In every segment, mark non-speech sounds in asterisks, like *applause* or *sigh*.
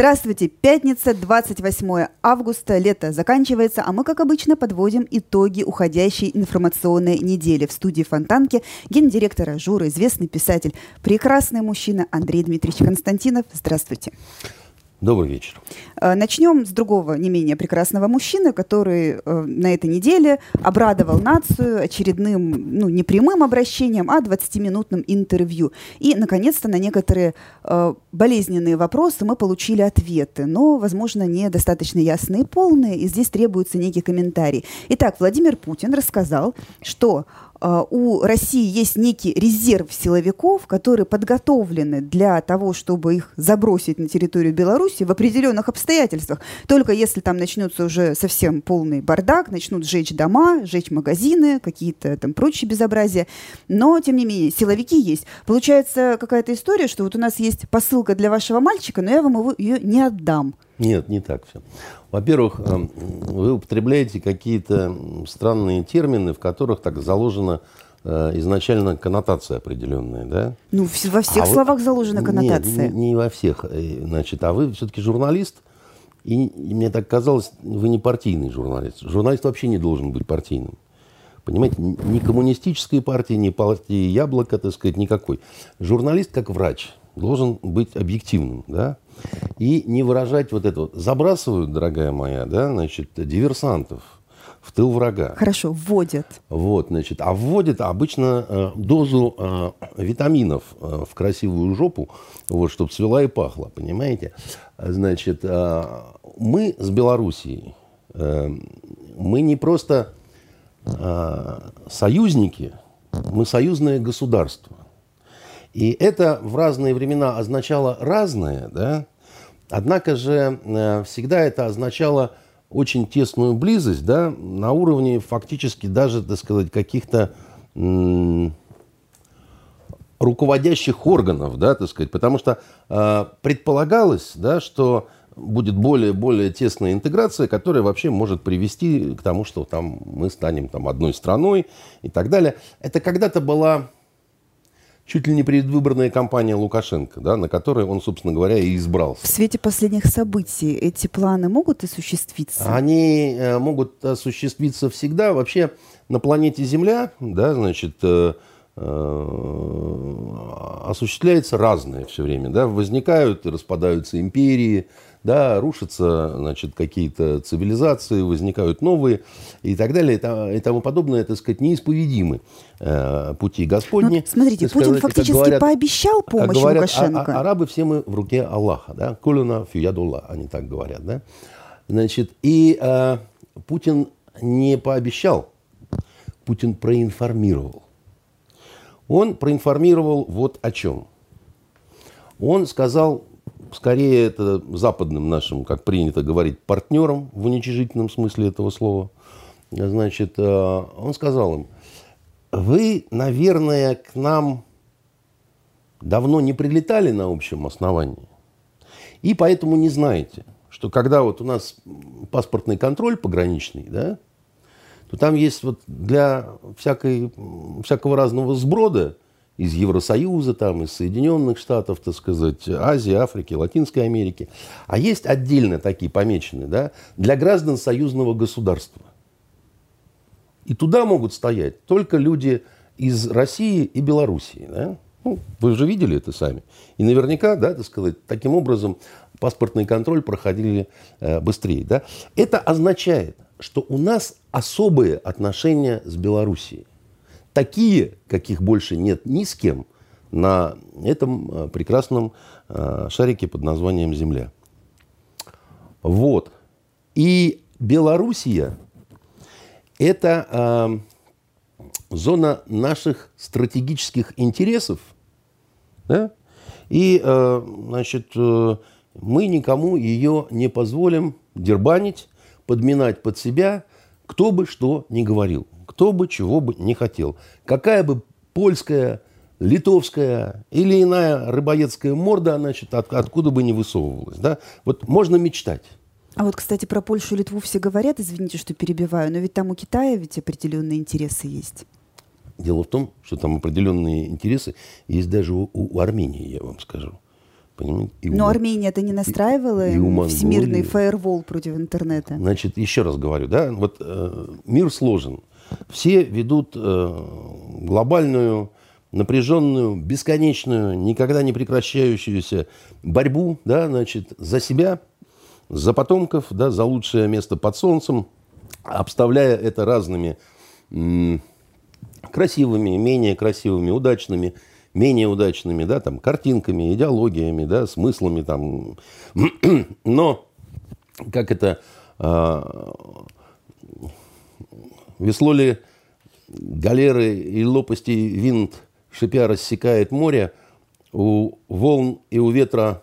Здравствуйте! Пятница, 28 августа, лето заканчивается, а мы, как обычно, подводим итоги уходящей информационной недели. В студии Фонтанки гендиректора Журы, известный писатель, прекрасный мужчина Андрей Дмитриевич Константинов. Здравствуйте! Добрый вечер. Э, начнем с другого не менее прекрасного мужчины, который э, на этой неделе обрадовал нацию очередным, ну, не прямым обращением, а 20-минутным интервью. И, наконец-то, на некоторые э, болезненные вопросы мы получили ответы, но, возможно, недостаточно ясные и полные, и здесь требуется некий комментарий. Итак, Владимир Путин рассказал, что у России есть некий резерв силовиков, которые подготовлены для того, чтобы их забросить на территорию Беларуси в определенных обстоятельствах. Только если там начнется уже совсем полный бардак, начнут сжечь дома, сжечь магазины, какие-то там прочие безобразия. Но, тем не менее, силовики есть. Получается какая-то история, что вот у нас есть посылка для вашего мальчика, но я вам ее не отдам. Нет, не так все. Во-первых, эм, вы употребляете какие-то странные термины, в которых так заложена э, изначально коннотация определенная, да? Ну, во всех а словах вы... заложена коннотация. Нет, не, не во всех. Э, значит, а вы все-таки журналист, и, и мне так казалось, вы не партийный журналист. Журналист вообще не должен быть партийным. Понимаете, ни коммунистической партии, ни партии Яблоко, так сказать, никакой. Журналист, как врач, должен быть объективным, да? И не выражать вот это вот. Забрасывают, дорогая моя, да, значит, диверсантов в тыл врага. Хорошо, вводят. Вот, значит, а вводят обычно э, дозу э, витаминов э, в красивую жопу, вот, чтобы свела и пахла, понимаете? Значит, э, мы с Белоруссией, э, мы не просто э, союзники, мы союзное государство. И это в разные времена означало разное, да? Однако же э, всегда это означало очень тесную близость, да, на уровне фактически даже, так сказать, каких-то руководящих органов, да, так сказать, потому что э, предполагалось, да, что будет более-более тесная интеграция, которая вообще может привести к тому, что там мы станем там одной страной и так далее. Это когда-то была чуть ли не предвыборная кампания Лукашенко, да, на которой он, собственно говоря, и избрался. В свете последних событий эти планы могут осуществиться? Они э, могут осуществиться всегда. Вообще на планете Земля, да, значит, э, э, осуществляется разное все время. Да? Возникают и распадаются империи, да, рушатся значит, какие-то цивилизации, возникают новые и так далее и тому подобное, так сказать, неисповедимы э, пути Господни. Ну, смотрите, Путин сказать, фактически говорят, пообещал помощь говорят, Лукашенко. А, а, арабы все мы в руке Аллаха, да, кулюна фиядулла, они так говорят, да. Значит, и э, Путин не пообещал, Путин проинформировал. Он проинформировал вот о чем. Он сказал скорее это западным нашим, как принято говорить, партнерам в уничижительном смысле этого слова. Значит, э, он сказал им, вы, наверное, к нам давно не прилетали на общем основании, и поэтому не знаете, что когда вот у нас паспортный контроль пограничный, да, то там есть вот для всякой, всякого разного сброда – из Евросоюза, там, из Соединенных Штатов, так сказать, Азии, Африки, Латинской Америки. А есть отдельно такие помеченные, да, для граждан союзного государства. И туда могут стоять только люди из России и Белоруссии. Да? Ну, вы же видели это сами. И наверняка, да, так сказать, таким образом паспортный контроль проходили э, быстрее. Да? Это означает, что у нас особые отношения с Белоруссией такие, каких больше нет ни с кем на этом э, прекрасном э, шарике под названием Земля. Вот. И Белоруссия – это э, зона наших стратегических интересов. Да? И, значит, мы никому ее не позволим дербанить, подминать под себя, кто бы что ни говорил кто бы чего бы не хотел. Какая бы польская, литовская или иная рыбоедская морда, значит, от, откуда бы не высовывалась. Да? Вот можно мечтать. А вот, кстати, про Польшу и Литву все говорят, извините, что перебиваю, но ведь там у Китая ведь определенные интересы есть. Дело в том, что там определенные интересы есть даже у, у Армении, я вам скажу. Понимаете? И Но у, Армения это не настраивала и, и всемирный фаервол против интернета. Значит, еще раз говорю, да, вот э, мир сложен. Все ведут э, глобальную, напряженную, бесконечную, никогда не прекращающуюся борьбу, да, значит, за себя, за потомков, да, за лучшее место под солнцем, обставляя это разными красивыми, менее красивыми, удачными, менее удачными, да, там, картинками, идеологиями, да, смыслами, там. *clears throat* Но, как это, э, весло ли галеры и лопасти винт шипя рассекает море, у волн и у ветра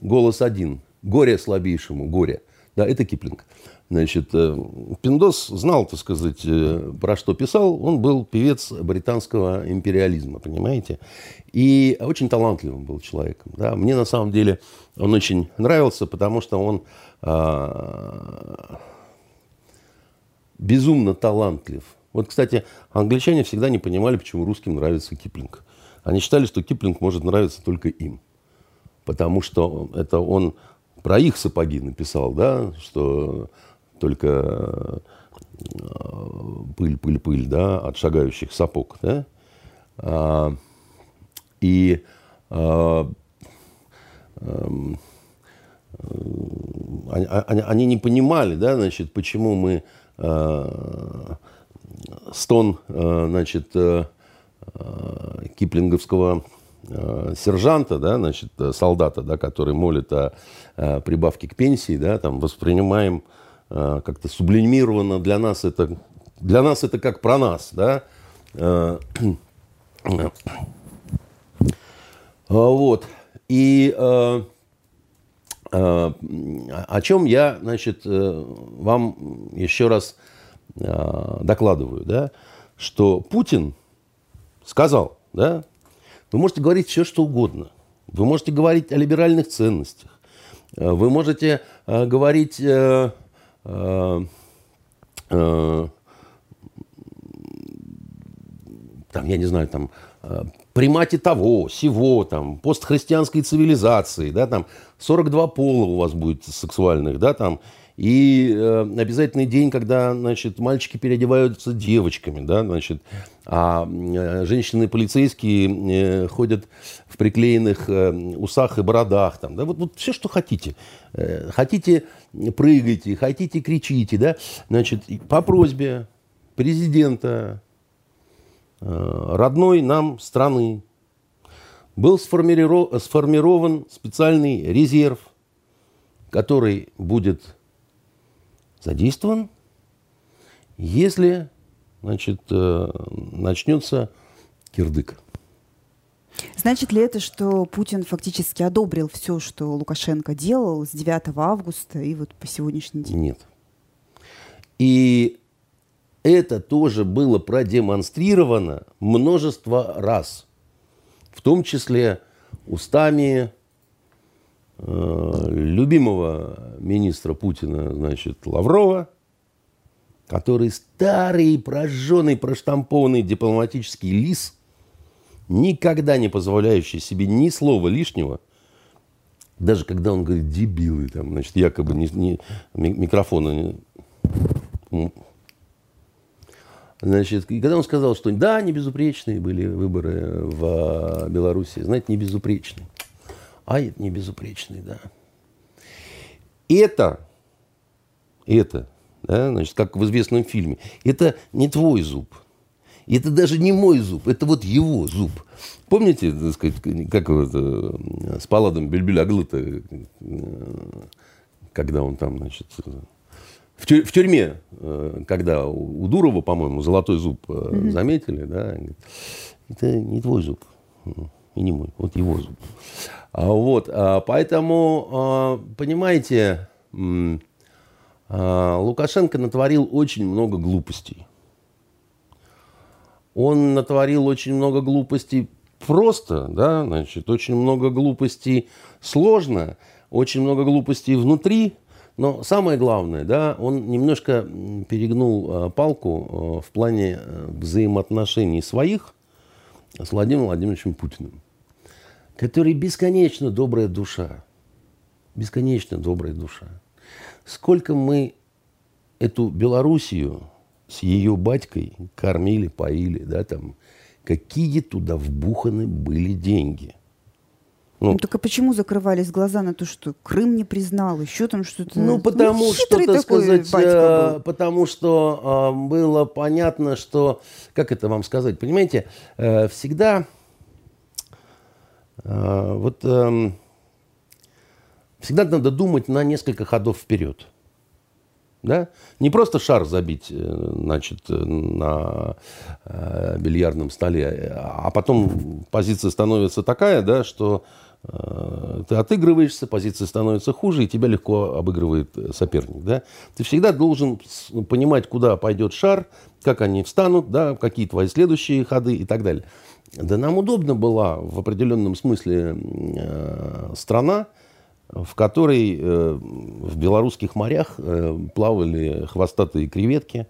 голос один. Горе слабейшему, горе. Да, это Киплинг. Значит, э, Пиндос знал, так сказать, э, про что писал. Он был певец британского империализма, понимаете? И очень талантливым был человеком. Да? Мне на самом деле он очень нравился, потому что он а, безумно талантлив. Вот, кстати, англичане всегда не понимали, почему русским нравится Киплинг. Они считали, что Киплинг может нравиться только им. Потому что это он про их сапоги написал, да, что только пыль, пыль, пыль, да, от шагающих сапог, да. А, и а, эм, они, они не понимали, да, значит, почему мы а, стон, значит, э, киплинговского сержанта, да, значит, солдата, да, который молит о, прибавке к пенсии, да, там воспринимаем Э, как-то сублимировано для нас это для нас это как про нас, да. Э, *clears throat* вот. И э, о чем я, значит, вам еще раз докладываю, да, что Путин сказал, да, вы можете говорить все, что угодно. Вы можете говорить о либеральных ценностях. Вы можете говорить Э, э, там, я не знаю, там, э, примате того, всего, там, постхристианской цивилизации, да, там, 42 пола у вас будет сексуальных, да, там, и э, обязательный день, когда, значит, мальчики переодеваются девочками, да, значит, а э, женщины-полицейские э, ходят в приклеенных э, усах и бородах, там, да, вот, вот все, что хотите. Э, хотите, прыгайте, хотите, кричите, да, значит, по просьбе президента родной нам страны был сформирован специальный резерв, который будет задействован, если значит, э, начнется кирдык. Значит ли это, что Путин фактически одобрил все, что Лукашенко делал с 9 августа и вот по сегодняшний день? Нет. И это тоже было продемонстрировано множество раз, в том числе устами Э, любимого министра Путина, значит, Лаврова, который старый, прожженный, проштампованный дипломатический лис, никогда не позволяющий себе ни слова лишнего, даже когда он говорит дебилы, там, значит, якобы не, не, микрофона не, Значит, и когда он сказал, что да, не безупречные были выборы в Беларуси, знаете, не безупречные а это не безупречный, да. Это, это, да, значит, как в известном фильме, это не твой зуб, это даже не мой зуб, это вот его зуб. Помните, так сказать, как вот, с Паладом Бельбюляглыта, э, когда он там, значит, в, тюрьме, э, когда у Дурова, по-моему, золотой зуб mm-hmm. заметили, да, это не твой зуб и не мой, вот его зуб. А, вот, а, поэтому, а, понимаете, Лукашенко натворил очень много глупостей. Он натворил очень много глупостей просто, да, значит, очень много глупостей сложно, очень много глупостей внутри, Но самое главное, да, он немножко перегнул э, палку э, в плане э, взаимоотношений своих с Владимиром Владимировичем Путиным, который бесконечно добрая душа. Бесконечно добрая душа. Сколько мы эту Белоруссию с ее батькой кормили, поили, да, там, какие туда вбуханы были деньги. Ну, ну, так а почему закрывались глаза на то, что Крым не признал, еще там что-то? Ну, потому ну, что, так сказать, э, потому что э, было понятно, что, как это вам сказать, понимаете, э, всегда э, вот э, всегда надо думать на несколько ходов вперед. Да? Не просто шар забить э, значит, на э, бильярдном столе, а потом позиция становится такая, да, что Э, ты отыгрываешься, позиция становится хуже, и тебя легко обыгрывает соперник. Да? Ты всегда должен понимать, куда пойдет шар, как они встанут, да, какие твои следующие ходы и так далее. Да нам удобно была в определенном смысле э, страна, в которой э, в белорусских морях э, плавали хвостатые креветки.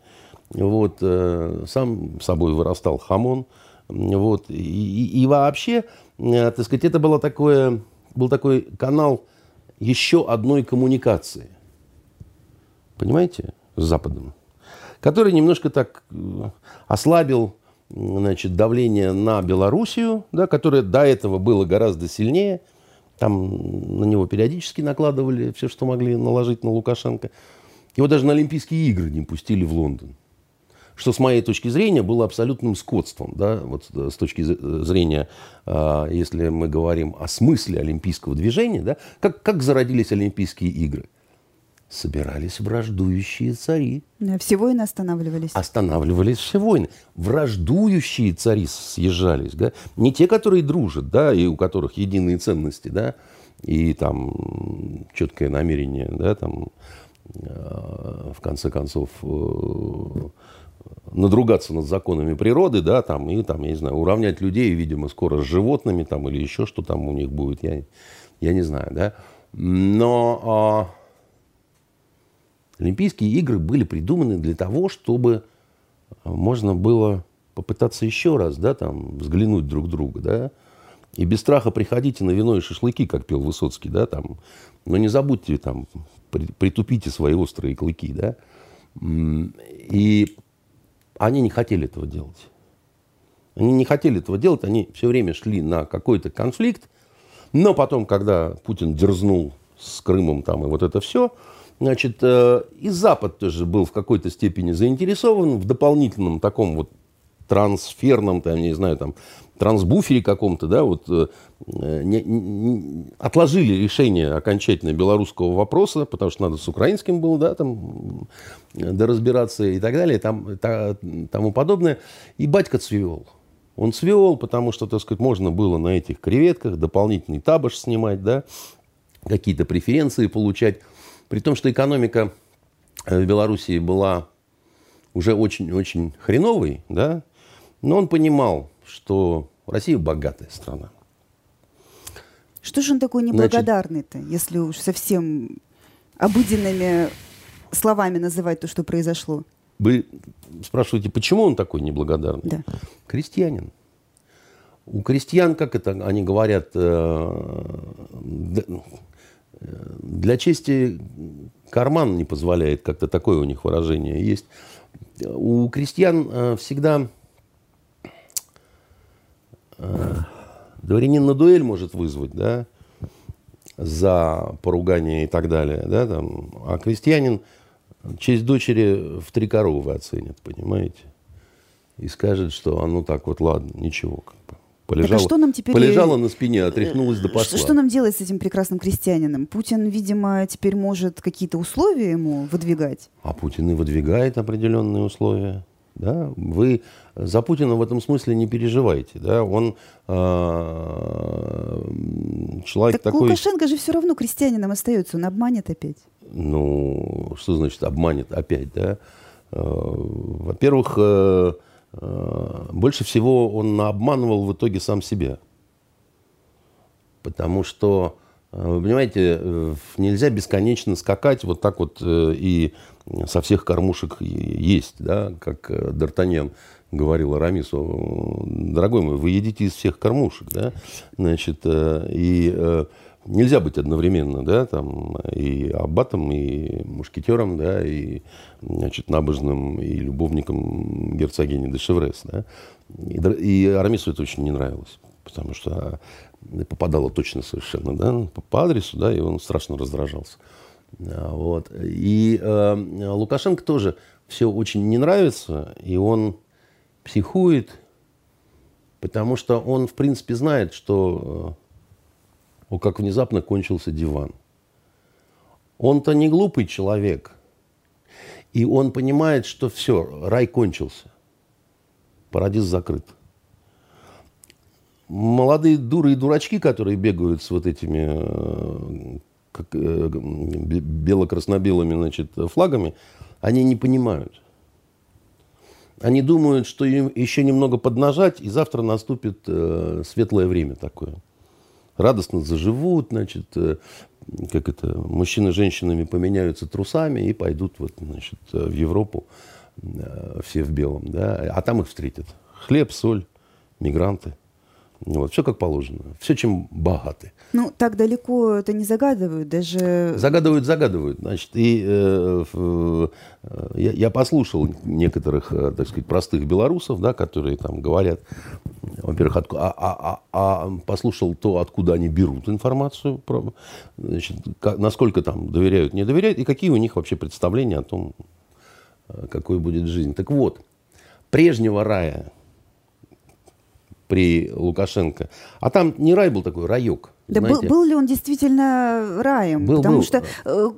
Вот, э, сам собой вырастал хамон. Вот, и, и, и вообще Э, так сказать, это было такое, был такой канал еще одной коммуникации. Понимаете? С Западом. Который немножко так э, ослабил значит, давление на Белоруссию, да, которое до этого было гораздо сильнее. Там на него периодически накладывали все, что могли наложить на Лукашенко. Его даже на Олимпийские игры не пустили в Лондон что с моей точки зрения было абсолютным скотством. Да? Вот с точки зрения, а, если мы говорим о смысле олимпийского движения, да? как, как зародились Олимпийские игры? Собирались враждующие цари. Все войны останавливались. Останавливались все войны. Враждующие цари съезжались. Да? Не те, которые дружат, да, и у которых единые ценности, да, и там четкое намерение, да, там, в конце концов, э, надругаться над законами природы, да, там, и там, я не знаю, уравнять людей, видимо, скоро с животными, там, или еще что там у них будет, я, я не знаю, да. Но а, Олимпийские игры были придуманы для того, чтобы можно было попытаться еще раз, да, там, взглянуть друг друга, да, и без страха приходите на вино и шашлыки, как пел Высоцкий, да, там, но не забудьте, там, притупите свои острые клыки, да, и они не хотели этого делать. Они не хотели этого делать, они все время шли на какой-то конфликт. Но потом, когда Путин дерзнул с Крымом там и вот это все, значит, э, и Запад тоже был в какой-то степени заинтересован в дополнительном таком вот трансферном, там, не знаю, там, трансбуфере каком-то, да, вот э, не, не, отложили решение окончательно белорусского вопроса, потому что надо с украинским было, да, там, доразбираться и так далее, там, та, тому подобное. И батька цвел. Он цвел, потому что, так сказать, можно было на этих креветках дополнительный табаш снимать, да, какие-то преференции получать. При том, что экономика в Белоруссии была уже очень-очень хреновой, да, но он понимал, что Россия богатая страна. Что же он такой неблагодарный-то, если уж совсем обыденными словами называть то, что произошло? Вы спрашиваете, почему он такой неблагодарный? Да. Крестьянин. У крестьян, как это они говорят, э, для чести карман не позволяет, как-то такое у них выражение есть. У крестьян э, всегда дворянин на дуэль может вызвать, да, за поругание и так далее, да, там, а крестьянин честь дочери в три коровы оценит, понимаете? И скажет, что, а ну так вот, ладно, ничего, как бы. Полежала, так а что нам теперь... полежала на спине, отряхнулась до пошла. Что, что нам делать с этим прекрасным крестьянином? Путин, видимо, теперь может какие-то условия ему выдвигать. А Путин и выдвигает определенные условия. Да? Вы за Путина в этом смысле не переживайте. Да? Он э, человек так такой... Лукашенко же все равно крестьянином остается, он обманет опять. Ну, что значит обманет опять? Да? Э, во-первых, э, э, больше всего он обманывал в итоге сам себя. Потому что Вы понимаете, нельзя бесконечно скакать вот так вот и со всех кормушек есть, да, как Д'Артаньян говорил Арамису, дорогой мой, вы едите из всех кормушек, да, значит, и нельзя быть одновременно, да, там, и аббатом, и мушкетером, да, и, значит, набожным, и любовником герцогини де Шеврес, да. И, Арамису это очень не нравилось, потому что попадало точно совершенно, да, по, по адресу, да, и он страшно раздражался. А, вот. И э, Лукашенко тоже все очень не нравится, и он психует, потому что он, в принципе, знает, что э, о, как внезапно кончился диван. Он-то не глупый человек. И он понимает, что все, рай кончился. Парадиз закрыт. Молодые дуры и дурачки, которые бегают с вот этими э, как, э, бело-красно-белыми значит, флагами, они не понимают. Они думают, что им еще немного поднажать, и завтра наступит э, светлое время такое радостно заживут, значит, э, как это, мужчины с женщинами поменяются трусами и пойдут вот, значит, в Европу э, все в белом, да, а там их встретят. Хлеб, соль, мигранты – вот, все как положено. Все, чем богаты. Ну, так далеко это не загадывают, даже... Загадывают, загадывают. Значит, и э, э, я, я послушал некоторых, э, так сказать, простых белорусов, да, которые там говорят, во-первых, отку... а, а, а, а послушал то, откуда они берут информацию, про, значит, как, насколько там доверяют, не доверяют, и какие у них вообще представления о том, э, какой будет жизнь. Так вот, прежнего рая при Лукашенко. А там не рай был такой, райок. Да был, был ли он действительно раем? Был, Потому был. что э,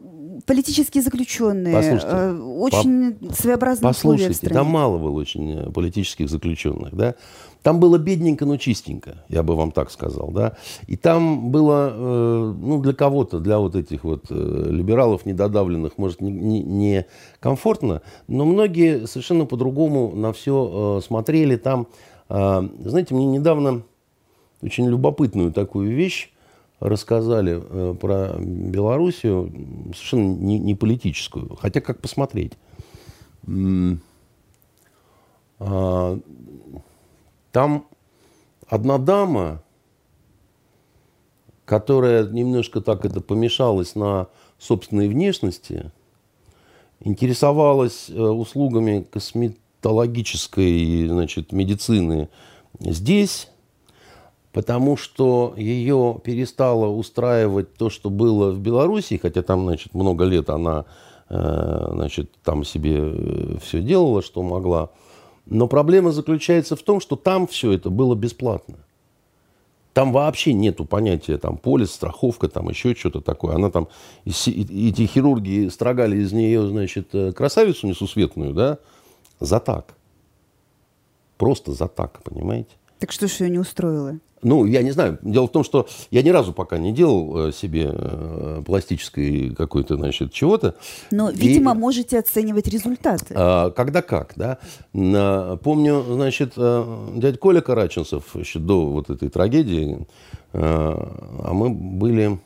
политические заключенные, Послушайте, э, очень по, своеобразные послушайте, условия там мало было очень э, политических заключенных, да. Там было бедненько, но чистенько, я бы вам так сказал, да. И там было, э, ну, для кого-то, для вот этих вот э, либералов недодавленных, может, не, не, не комфортно, но многие совершенно по-другому на все э, смотрели. Там знаете, мне недавно очень любопытную такую вещь рассказали э, про Белоруссию, совершенно не, не политическую, хотя как посмотреть. А, там одна дама, которая немножко так это помешалась на собственной внешности, интересовалась э, услугами косметологии, стоматологической значит, медицины здесь, потому что ее перестало устраивать то, что было в Беларуси, хотя там значит, много лет она э, значит, там себе э, все делала, что могла. Но проблема заключается в том, что там все это было бесплатно. Там вообще нету понятия там полис, страховка, там еще что-то такое. Она там, эти хирурги строгали из нее, значит, э, красавицу несусветную, да, за так. Просто за так, понимаете? Так что же ее не устроило? Ну, я не знаю. Дело в том, что я ни разу пока не делал э, себе э, пластической какой-то, значит, чего-то. Но, видимо, и, можете оценивать результаты. А, когда как, да. Помню, значит, э, дядя Коля Караченцев еще до вот этой трагедии, а мы были,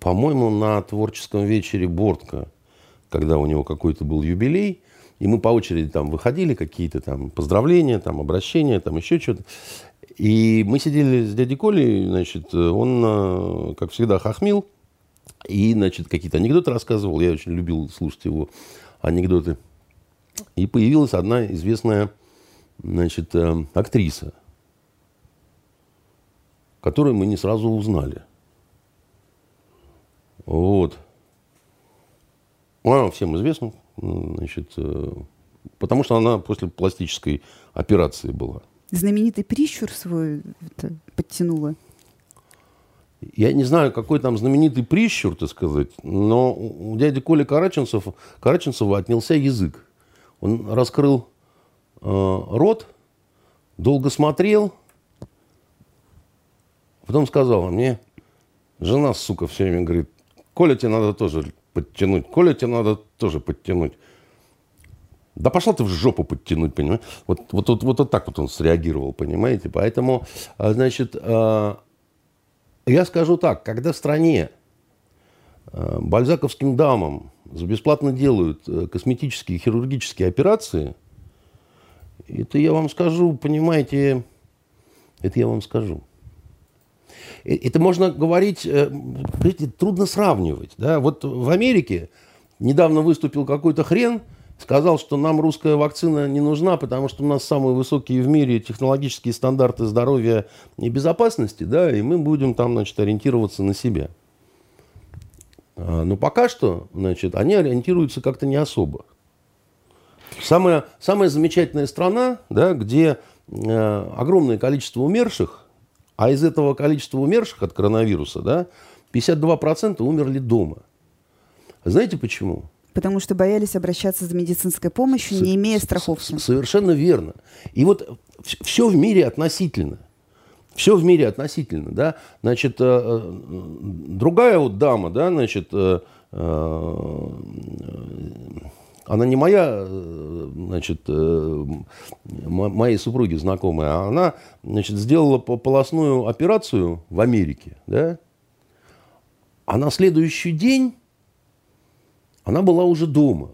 по-моему, на творческом вечере Бортка когда у него какой-то был юбилей, и мы по очереди там выходили, какие-то там поздравления, там обращения, там еще что-то. И мы сидели с дядей Колей, значит, он, э, как всегда, хохмил, и, значит, какие-то анекдоты рассказывал. Я очень любил слушать его анекдоты. И появилась одна известная, значит, э, актриса, которую мы не сразу узнали. Вот. Она всем известна, значит, э, потому что она после пластической операции была. Знаменитый прищур свой подтянула. Я не знаю, какой там знаменитый прищур, так сказать, но у дяди Коли Караченцев, Караченцева отнялся язык. Он раскрыл э, рот, долго смотрел, потом сказал мне, жена, сука, все время говорит, Коля, тебе надо тоже подтянуть. Коля, тебе надо тоже подтянуть. Да пошла ты в жопу подтянуть, понимаешь? Вот, вот, вот, вот, вот так вот он среагировал, понимаете? Поэтому, а, значит, а, Я скажу так, когда в стране э, бальзаковским дамам бесплатно делают э, косметические хирургические операции, это я вам скажу, понимаете, это я вам скажу. Э, это можно говорить, видите, трудно сравнивать. Да? Вот в Америке недавно выступил какой-то хрен – сказал, что нам русская вакцина не нужна, потому что у нас самые высокие в мире технологические стандарты здоровья и безопасности, да, и мы будем там, значит, ориентироваться на себя. А, но пока что, значит, они ориентируются как-то не особо. Самая, самая замечательная страна, да, где э, огромное количество умерших, а из этого количества умерших от коронавируса, да, 52% умерли дома. Знаете почему? Потому что боялись обращаться за медицинской помощью, не имея страховки. Совершенно верно. И вот все в мире относительно. Все в мире относительно, да. Значит, э, э, другая вот дама, да, значит, э, она не моя, значит, моей супруги знакомая, а она, значит, сделала полостную операцию в Америке, да, а на следующий день она была уже дома.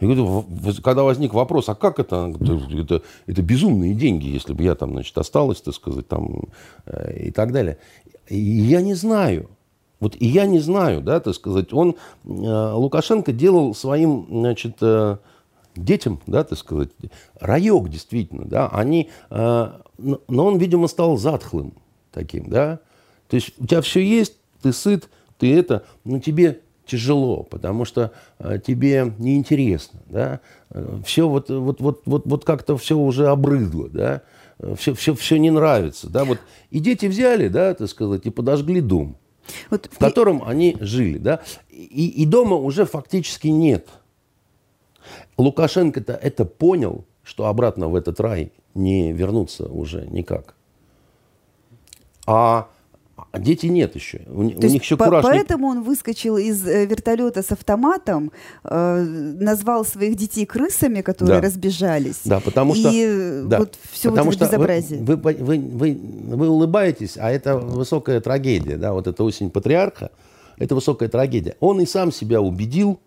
Говорю, когда возник вопрос, а как это? Это, это безумные деньги, если бы я там, значит, осталась, так сказать, там э, и так далее. И я не знаю. Вот и я не знаю, да, так сказать, он, э, Лукашенко делал своим, значит, э, детям, да, так сказать, райок действительно, да, они, но он, видимо, стал затхлым таким, да, то есть у тебя все есть, ты сыт, ты это, но тебе тяжело, потому что э, тебе неинтересно, да, все вот, вот, вот, вот, вот как-то все уже обрыдло, да, все, все, все не нравится, да, вот, и дети взяли, да, так сказать, и подожгли дом, вот, в котором они жили, да, и, и дома уже фактически нет. Лукашенко-то это понял, что обратно в этот рай не вернуться уже никак. А а дети нет еще. У, у них еще по- кураж. Поэтому не... он выскочил из э, вертолета с автоматом, э, назвал своих детей крысами, которые да. разбежались. Да, потому что... И да, вот все потому вот это безобразие. Вы, вы, вы, вы, вы улыбаетесь, а это высокая трагедия. Да, вот эта осень патриарха, это высокая трагедия. Он и сам себя убедил,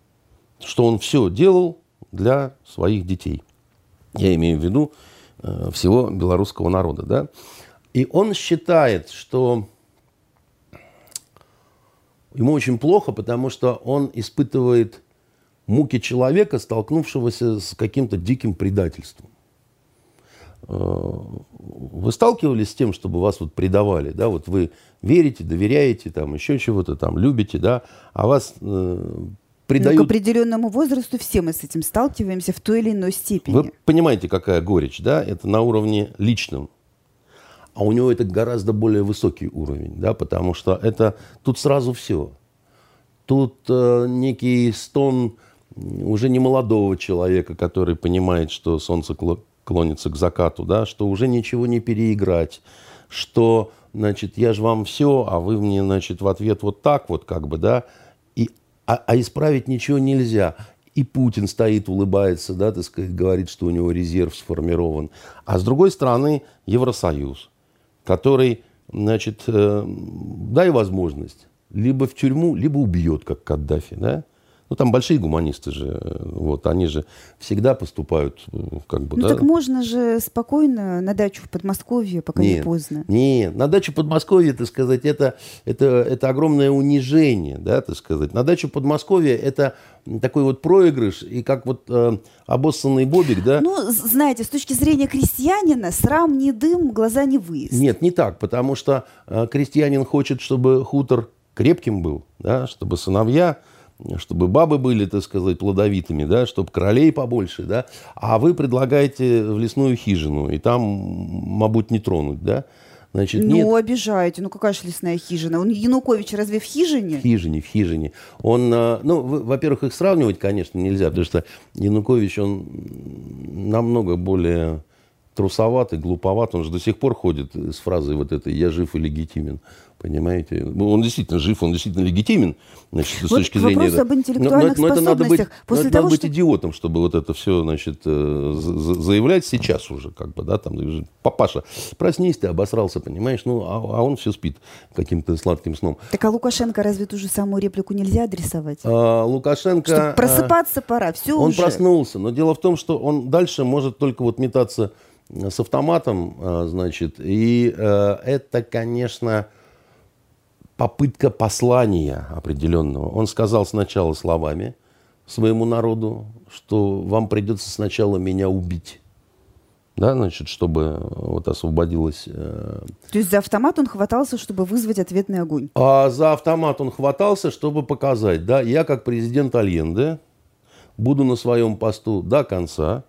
что он все делал для своих детей. Я имею в виду э, всего белорусского народа. Да? И он считает, что ему очень плохо, потому что он испытывает муки человека, столкнувшегося с каким-то диким предательством. Э, вы сталкивались с тем, чтобы вас вот предавали, да, вот вы верите, доверяете, там еще чего-то там любите, да, а вас э, предают... Ну, к определенному возрасту все мы с этим сталкиваемся в той или иной степени. Вы понимаете, какая горечь, да? Это на уровне личном а у него это гораздо более высокий уровень, да, потому что это тут сразу все. Тут э, некий стон уже не молодого человека, который понимает, что солнце клонится к закату, да, что уже ничего не переиграть, что, значит, я же вам все, а вы мне, значит, в ответ вот так вот, как бы, да, и, а, а исправить ничего нельзя. И Путин стоит, улыбается, да, так сказать, говорит, что у него резерв сформирован. А с другой стороны, Евросоюз – который, значит, э, дай возможность, либо в тюрьму, либо убьет, как Каддафи, да? Ну, там большие гуманисты же, вот, они же всегда поступают э, как бы, Ну, да? так можно же спокойно на дачу в Подмосковье, пока нет, не поздно. Нет, на дачу в Подмосковье, так сказать, это, это, это огромное унижение, да, так сказать. На дачу в Подмосковье это такой вот проигрыш, и как вот э, обоссанный бобик, да? Ну, знаете, с точки зрения крестьянина, срам не дым, глаза не выезд. Нет, не так, потому что э, крестьянин хочет, чтобы хутор крепким был, да, чтобы сыновья чтобы бабы были, так сказать, плодовитыми, да, чтобы королей побольше, да, а вы предлагаете в лесную хижину, и там, мабуть, не тронуть, да. Значит, ну, нет. обижаете. Ну, какая же лесная хижина? Он Янукович разве в хижине? В хижине, в хижине. Он, а, ну, во-первых, их сравнивать, конечно, нельзя, потому что Янукович, он намного более трусоватый, глуповат. Он же до сих пор ходит с фразой вот этой «я жив и легитимен». Понимаете? Ну, он действительно жив, он действительно легитимен значит, вот с точки зрения... Вопрос об интеллектуальных но, но, но это надо быть, После но того, надо что... быть идиотом, чтобы вот это все значит, э, заявлять сейчас уже. Как бы, да, там, папаша, проснись ты, обосрался, понимаешь? Ну, а, а он все спит каким-то сладким сном. Так а Лукашенко разве ту же самую реплику нельзя адресовать? А, Лукашенко... Что, просыпаться а, пора, все Он уже. проснулся, но дело в том, что он дальше может только вот метаться с автоматом, а, значит, и э, это, конечно попытка послания определенного. Он сказал сначала словами своему народу, что вам придется сначала меня убить. Да, значит, чтобы вот освободилась... Э... То есть за автомат он хватался, чтобы вызвать ответный огонь? А за автомат он хватался, чтобы показать, да, я как президент Альенде буду на своем посту до конца,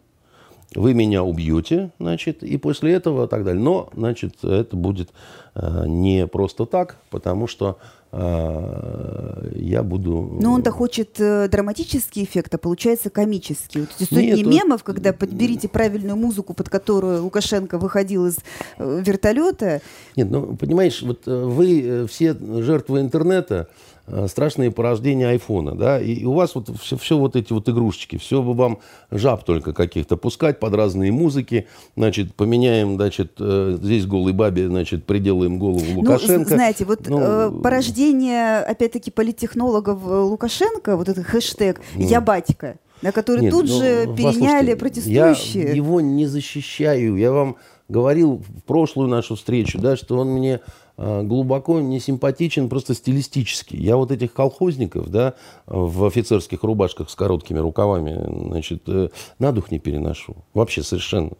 вы меня убьете, значит, и после этого так далее. Но, значит, это будет э, не просто так, потому что э, я буду... Но он-то хочет э, драматический эффект, а получается комический. Вот эти сотни Нет, мемов, когда подберите правильную музыку, под которую Лукашенко выходил из э, вертолета. Нет, ну, понимаешь, вот э, вы э, все жертвы интернета, Э, страшные порождения айфона, да, и, у вас вот все, все вот эти вот игрушечки, все бы вам жаб только каких-то пускать под разные музыки, значит, поменяем, значит, э, здесь голой бабе, значит, приделаем голову ну, Лукашенко. Ну, знаете, вот ну, э, порождение, опять-таки, политтехнологов Лукашенко, вот этот хэштег «Я батька», на который Нет, тут ну, же переняли протестующие. Я его не защищаю, я вам говорил в прошлую нашу встречу, да, что он мне Э, глубоко не симпатичен просто стилистически. Я вот этих колхозников, да, в офицерских рубашках с короткими рукавами, значит, э, на дух не переношу. Вообще совершенно.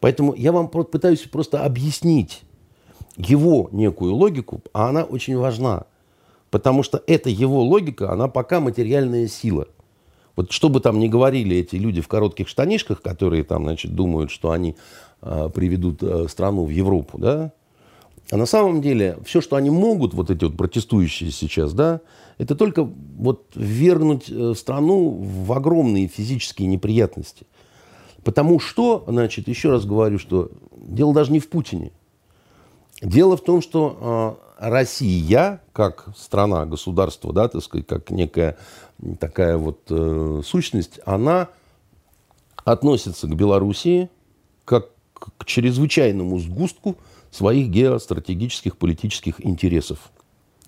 Поэтому я вам пытаюсь просто объяснить его некую логику, а она очень важна. Потому что эта его логика, она пока материальная сила. Вот что бы там ни говорили эти люди в коротких штанишках, которые там, значит, думают, что они э, приведут э, страну в Европу, да, а на самом деле все, что они могут, вот эти вот протестующие сейчас, да, это только вот вернуть э, страну в огромные физические неприятности. Потому что, значит, еще раз говорю, что дело даже не в Путине. Дело в том, что э, Россия, как страна, государство, да, так сказать, как некая такая вот э, сущность, она относится к Белоруссии как к чрезвычайному сгустку своих геостратегических политических интересов.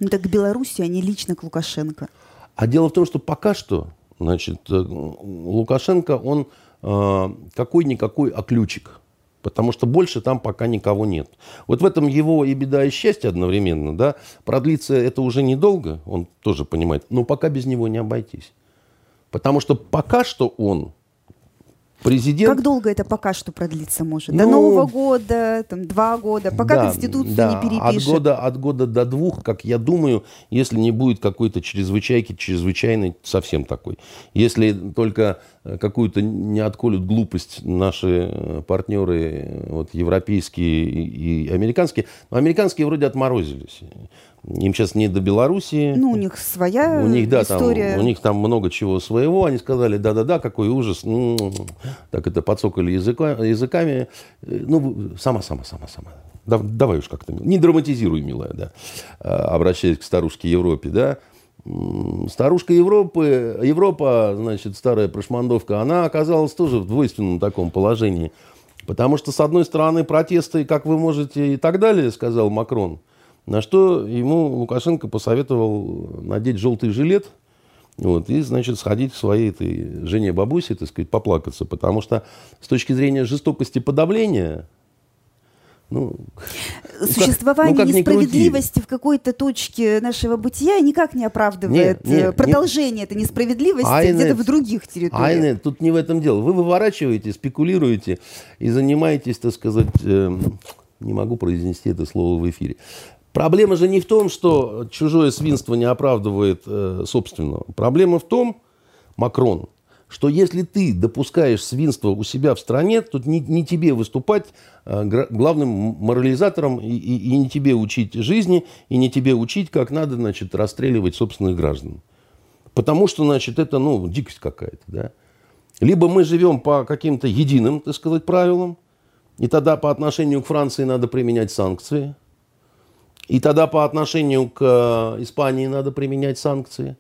Ну так к Беларуси, а не лично к Лукашенко. А дело в том, что пока что, значит, э, Лукашенко, он э, какой-никакой оключик. Потому что больше там пока никого нет. Вот в этом его и беда, и счастье одновременно. Да? Продлится это уже недолго, он тоже понимает. Но пока без него не обойтись. Потому что пока что он Президент... Как долго это пока что продлиться может? До ну, Нового года, там, два года, пока да, Конституцию да, не перепишет? От года, от года до двух, как я думаю, если не будет какой-то чрезвычайки, чрезвычайной, совсем такой. Если только какую-то не отколют глупость наши э, партнеры, э, вот, европейские и, и американские. Но американские вроде отморозились. Им сейчас не до Белоруссии. Ну, у них своя у них, да, история. Там, у них там много чего своего. Они сказали, да-да-да, какой ужас. Ну, так это подсокали языка, языками. Ну, сама-сама-сама-сама. Да, давай уж как-то. Не драматизируй, милая, да. А, обращаясь к старушке Европе, да. Старушка Европы, Европа, значит, старая прошмандовка, она оказалась тоже в двойственном таком положении. Потому что, с одной стороны, протесты, как вы можете, и так далее, сказал Макрон – на что ему Лукашенко посоветовал надеть желтый жилет вот, и, значит, сходить к своей этой жене бабусе, так сказать, поплакаться. Потому что с точки зрения жестокости подавления, ну, Существование ну, как, ну, как несправедливости в какой-то точке нашего бытия никак не оправдывает нет, нет, продолжение нет. этой несправедливости Айнет, где-то в других территориях. Айнет, тут не в этом дело. Вы выворачиваете, спекулируете и занимаетесь, так сказать, э, не могу произнести это слово в эфире, Проблема же не в том, что чужое свинство не оправдывает э, собственного. Проблема в том, Макрон, что если ты допускаешь свинство у себя в стране, то не, не тебе выступать э, главным морализатором и, и, и не тебе учить жизни, и не тебе учить, как надо значит, расстреливать собственных граждан. Потому что, значит, это, ну, дикость какая-то, да. Либо мы живем по каким-то единым, так сказать, правилам, и тогда по отношению к Франции надо применять санкции – И тогда по отношению к э, Испании надо применять санкции.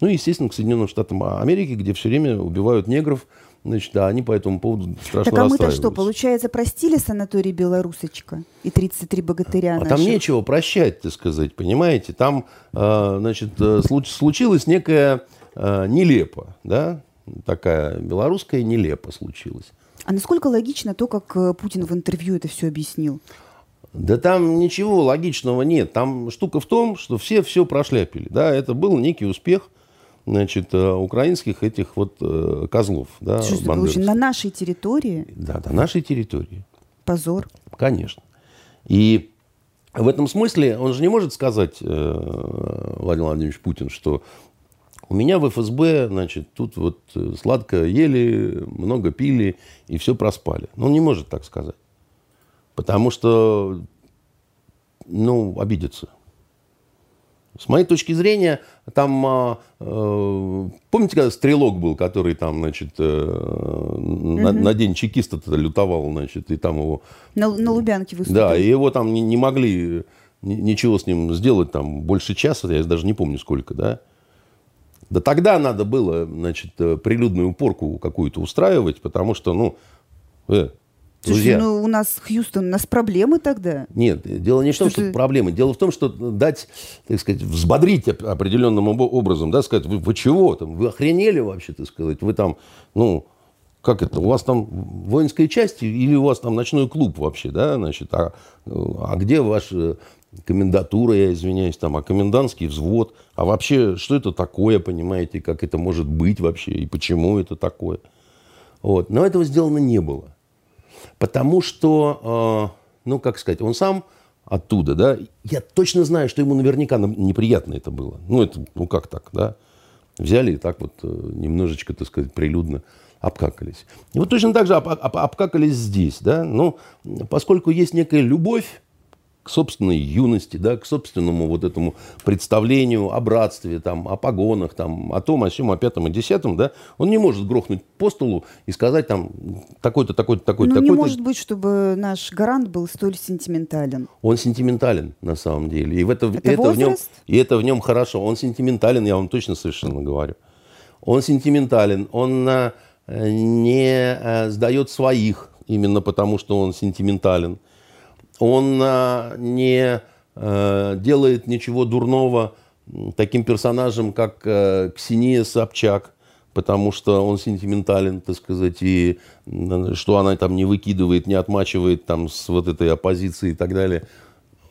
Ну, естественно, к Соединенным Штатам Америки, где все время убивают негров, значит, да, они по этому поводу страшно Так а мы-то что, получается, простили санаторий Белорусочка и 33 богатыря А наших? там нечего прощать, так сказать, понимаете? Там, э, значит, э, случ- случилось некая э, нелепо, да? Такая белорусская нелепо случилась. А насколько логично то, как Путин в интервью это все объяснил? Да там ничего логичного нет. Там штука в том, что все все прошляпили. Да, это был некий успех значит, э, украинских этих вот э, козлов. Да, Что очень на нашей территории Да, до нашей территории. позор. Конечно. И в этом смысле он же не может сказать, э, Владимир Владимирович Путин, что у меня в ФСБ, значит, тут вот сладко ели, много пили и все проспали. Но он не может так сказать. Потому что, ну, обидится. С моей точки зрения, там, а, э, помните, когда стрелок был, который там, значит, э, на, на день чекиста лютовал, значит, и там его На, на Лубянке выступил. да, и его там не, не могли ни- ничего с ним сделать там больше часа, я даже не помню сколько, да. Да тогда надо было, значит, э, прилюдную порку какую-то устраивать, потому что, ну, э, Слушайте, друзья, ну у нас, Хьюстон, у нас проблемы тогда. нет, дело не в том, Что что проблемы. Дело в том, что дать, так сказать, взбодрить оп- определенным образом, да, сказать, вы, вы чего там, вы охренели вообще, так сказать, вы там, ну, как это, у вас там воинская часть или у вас там ночной клуб вообще, да, значит, а, а где ваша комендатура, я извиняюсь, там, а комендантский взвод, а вообще, что это такое, понимаете, как это может быть вообще и почему это такое. Вот. Но этого сделано не было. Потому что, э, ну, как сказать, он сам оттуда, да, я точно знаю, что ему наверняка неприятно это было. Ну, это, ну, как так, да? Взяли и так вот э, немножечко, так сказать, прилюдно обкакались. И вот точно так же об- об- обкакались здесь, да, ну, поскольку есть некая любовь к собственной юности, да, к собственному вот этому представлению о братстве, там, о погонах, там, о том, о сем, о пятом, о десятом, да, он не может грохнуть по столу и сказать там такой-то, такой-то, такой-то, ну, не такой-то. может быть, чтобы наш гарант был столь сентиментален. Он сентиментален на самом деле. И, в это, Это и это в нем, и это в нем хорошо. Он сентиментален, я вам точно совершенно говорю. Он сентиментален, он э, не а, сдает своих, именно потому что он сентиментален. Он а, не а, делает ничего дурного таким персонажем, как а, Ксения Собчак, потому что он сентиментален, так сказать, и что она там не выкидывает, не отмачивает там с вот этой оппозиции и так далее.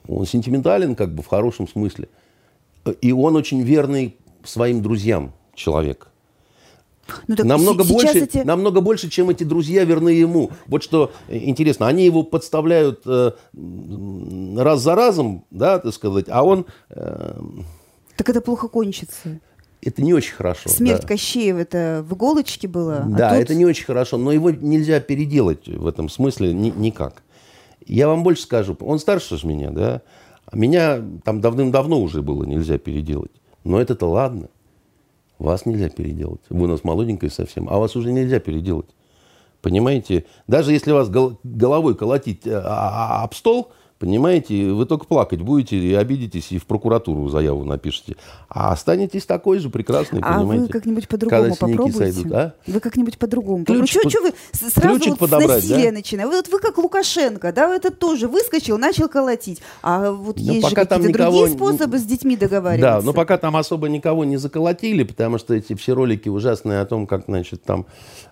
Он сентиментален как бы в хорошем смысле. И он очень верный своим друзьям человек. Ну, так намного, больше, эти- намного больше, чем эти друзья верны ему. Вот что э, интересно, они его подставляют э, раз за разом, да, так сказать, а он... э, Так это плохо кончится. это не очень хорошо. Смерть да. Кощеева это в иголочке была. а Да, тут- это не очень хорошо, но его нельзя переделать в этом смысле ни- никак. Я вам больше скажу, он старше же меня, да, а меня там давным-давно уже было нельзя переделать. Но это-то ладно. Вас нельзя переделать. Вы у нас молоденькая совсем, а вас уже нельзя переделать. Понимаете? Даже если вас гол- головой колотить э, а- а- об стол, понимаете, вы только плакать будете и обидитесь, и в прокуратуру заяву напишите. А останетесь такой же прекрасный, А понимаете? вы как-нибудь по-другому попробуйте. сойдут, а? Вы как-нибудь по-другому Ключик попробуйте. Что под- вы с- сразу ключик вот подобрать, с насилия да? начинаете? Вы, вот вы как Лукашенко, да, это тоже выскочил, начал колотить. А вот Ну, есть же пока там какие-то никого другие способы с детьми Да, договариваться. но пока там особо никого не заколотили, потому что эти все ролики ужасные о том, как, значит, там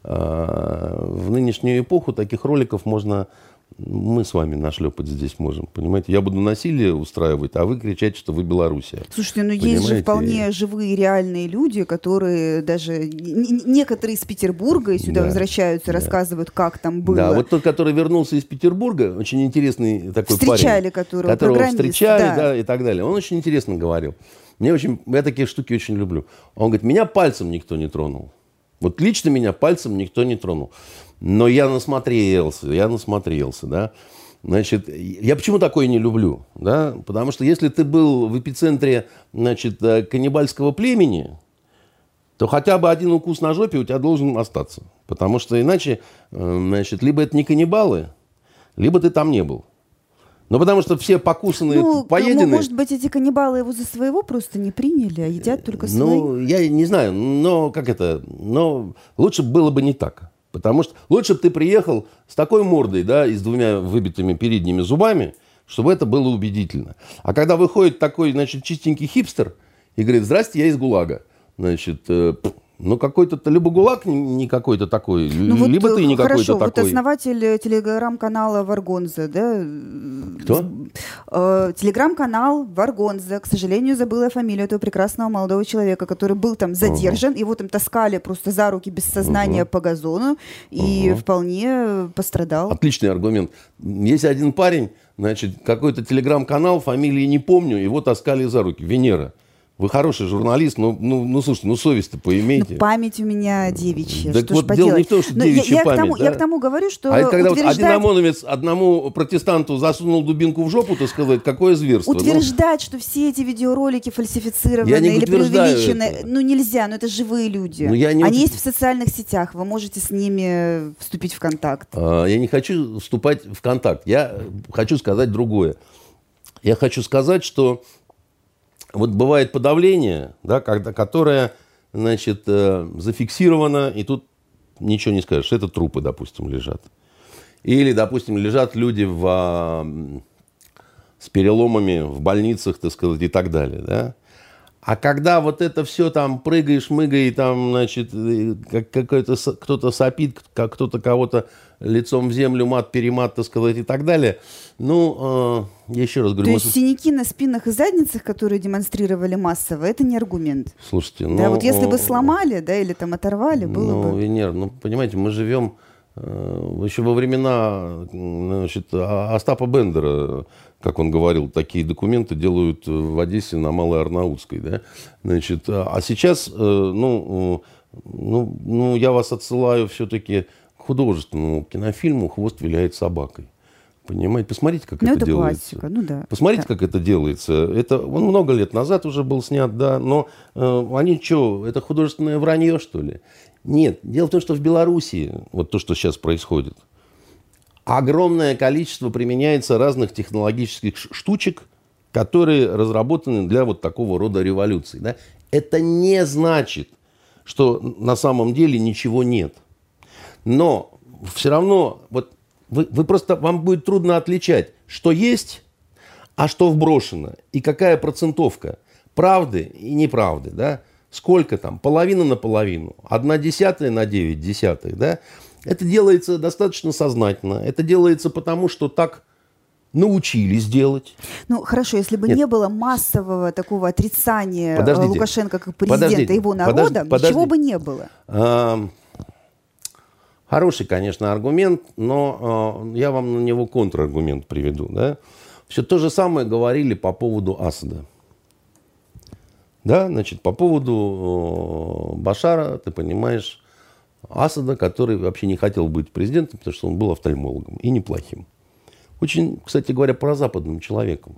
э, в нынешнюю эпоху таких роликов можно мы с вами нашлепать здесь можем, понимаете? Я буду насилие устраивать, а вы кричать, что вы Белоруссия. Слушайте, ну есть же Понимаете? вполне живые реальные люди, которые даже некоторые из Петербурга сюда Да, возвращаются, да. рассказывают, как там было. Да, вот тот, который вернулся из Петербурга, очень интересный такой Встречали парень. которого, которого встречали, да. да. и так далее. Он очень интересно говорил. Мне очень, я такие штуки очень люблю. Он говорит, меня пальцем никто не тронул. Вот лично меня пальцем никто не тронул. Но я насмотрелся, я насмотрелся, да. Значит, я почему такое не люблю? Да? Потому что если ты был в эпицентре значит, э, каннибальского племени, то хотя бы один укус на жопе у тебя должен остаться. Потому что иначе, э, значит, либо это не каннибалы, либо ты там не был. Ну, потому что все покусанные, Ну, поеденные. может быть, эти каннибалы его за своего просто не приняли, а едят только свои. Ну, я не знаю, но как это, но лучше было бы не так. Потому что лучше бы ты приехал с такой мордой, да, и с двумя выбитыми передними зубами, чтобы это было убедительно. А когда выходит такой, значит, чистенький хипстер и говорит, здрасте, я из ГУЛАГа. Значит, э, пф, ну, какой-то, либо ГУЛАГ не- какой-то такой, Ну, вот, либо ты э, не какой-то Хорошо, вот такой. основатель э, телеграм-канала Варгонза, да? Кто? Э, телеграм-канал Варгонза, к сожалению, забыла фамилию этого прекрасного молодого человека, который был там задержан, его там таскали просто за руки без сознания по газону и вполне пострадал. Отличный аргумент. Есть один парень, значит, какой-то телеграм-канал, фамилии не помню, его таскали за руки. Венера. Вы хороший журналист, но, ну, ну слушайте, ну совесть-то Ну, поимейте. память у меня девичья. Так что вот, ж дело не поделать. в том, что Но я- девичья я, к тому, память, я да. к тому говорю, что А это когда вот один утверждать, ОМОНовец одному протестанту засунул дубинку в жопу, то сказать, какое зверство. Ну, утверждать, что все эти видеоролики фальсифицированы Я не или преувеличены, это. ну нельзя, ну это живые люди. Ну, я не Они есть в социальных сетях, вы можете с ними вступить в контакт. А, Я не хочу вступать в контакт. Я хочу сказать другое. Я хочу сказать, что вот бывает подавление, да, когда, которое, значит, э, зафиксировано, и тут ничего не скажешь. Это трупы, допустим, лежат. Или, допустим, лежат люди в, а, с переломами в больницах, так сказать, и так далее, да. А когда вот это все там прыгаешь, мыгай, там, значит, как какой-то кто-то сопит, как кто-то кого-то лицом в землю, мат, перемат, так сказать, и так далее. Ну, э, я еще раз То говорю, есть мы- синяки на спинах и задницах, которые демонстрировали массово, это не аргумент. слушайте, ну... да, вот если бы э, сломали, да, или там оторвали, было Ну, бы. Венера, ну, понимаете, мы живем э, еще во времена значит, А- Остапа Бендера, как он говорил, такие документы делают в Одессе на Малой Арнаутской. Да? Значит, а а сейчас, э, ну, э, ну, ну, я вас отсылаю все-таки художественному кинофильму «Хвост виляет собакой». Понимаете? Посмотрите, как Ну, это, это делается. классика, ну да. Посмотрите, Да. как это делается. Это он много лет назад уже был снят, да, но э, они что, это художественное вранье, что ли? Нет. Дело в том, что в Беларуси, вот то, что сейчас происходит, огромное количество применяется разных технологических штучек, которые разработаны для вот такого рода революций. Да? Это не значит, что на самом деле ничего нет. Но все равно, вот вы, вы просто, вам будет трудно отличать, что есть, а что вброшено, и какая процентовка правды и неправды, да? Сколько там? Половина на половину, одна десятая на девять десятых, да? Это делается достаточно сознательно. Это делается потому, что так научились делать. Ну хорошо, если бы Нет. не было массового такого отрицания э, Подождите. Лукашенко как президента Подождите. его Подожди- народа, ничего подожди. бы не было. А, Хороший, конечно, аргумент, но а, я вам на него контраргумент приведу. Да? Все то же самое говорили по поводу Асада. Да, значит, по поводу э, Башара, ты понимаешь, Асада, который вообще не хотел быть президентом, потому что он был офтальмологом и неплохим. Очень, кстати говоря, прозападным человеком.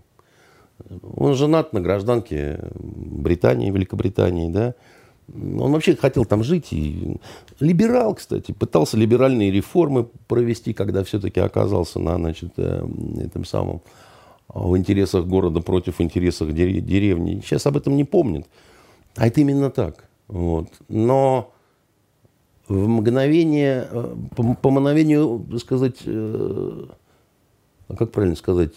Он женат на гражданке Британии, Великобритании, да. Он вообще хотел там жить. И... Либерал, кстати, пытался либеральные реформы провести, когда все-таки оказался на, значит, э, этом самом, э, в интересах города против интересов дере- деревни. Сейчас об этом не помнят. А это именно так. Вот. Но в мгновение, э, по, по мгновению, сказать, э, а как правильно сказать,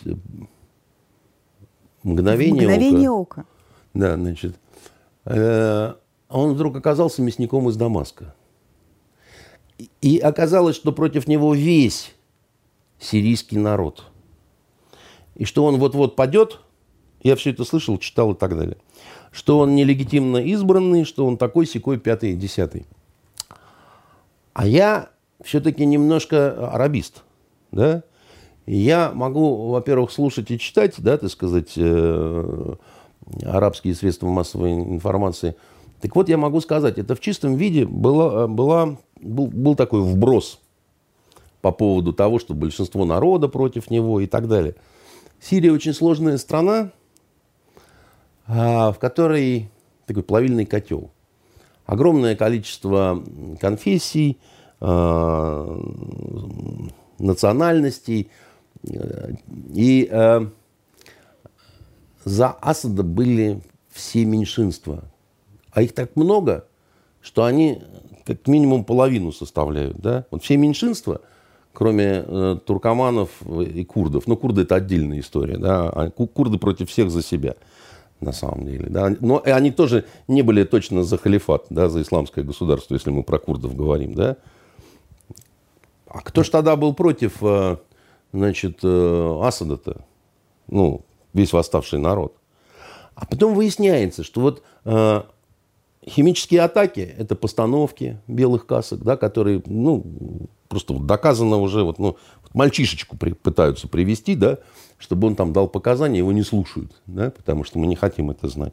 мгновение, Мгновение ока. ока. Да, значит, э, он вдруг оказался мясником из Дамаска. И- И оказалось, что против него весь сирийский народ. И что он вот-вот падет, я все это слышал, читал и так далее, что он нелегитимно избранный, что он такой, секой, пятый, десятый. А я все-таки немножко арабист, да? И я могу, во-первых, слушать и читать, да, так сказать, э, арабские средства массовой информации. Так вот, я могу сказать, это в чистом виде была, была, был, был такой вброс по поводу того, что большинство народа против него и так далее. Сирия очень сложная страна, а, в которой такой плавильный котел. Огромное количество конфессий, а, национальностей. И э, за Асада были все меньшинства. А их так много, что они как минимум половину составляют. Да? Вот все меньшинства, кроме э, туркоманов и курдов. Ну, курды это отдельная история. Да? А курды против всех за себя на самом деле. Да? Но они тоже не были точно за халифат, да, за исламское государство, если мы про курдов говорим. Да? А кто ж тогда был против э, значит, э, Асада-то? Ну, весь восставший народ. А потом выясняется, что вот э, химические атаки – это постановки белых касок, да, которые, ну, просто вот доказано уже, вот, ну, мальчишечку при, пытаются привести, да, чтобы он там дал показания, его не слушают, да, потому что мы не хотим это знать.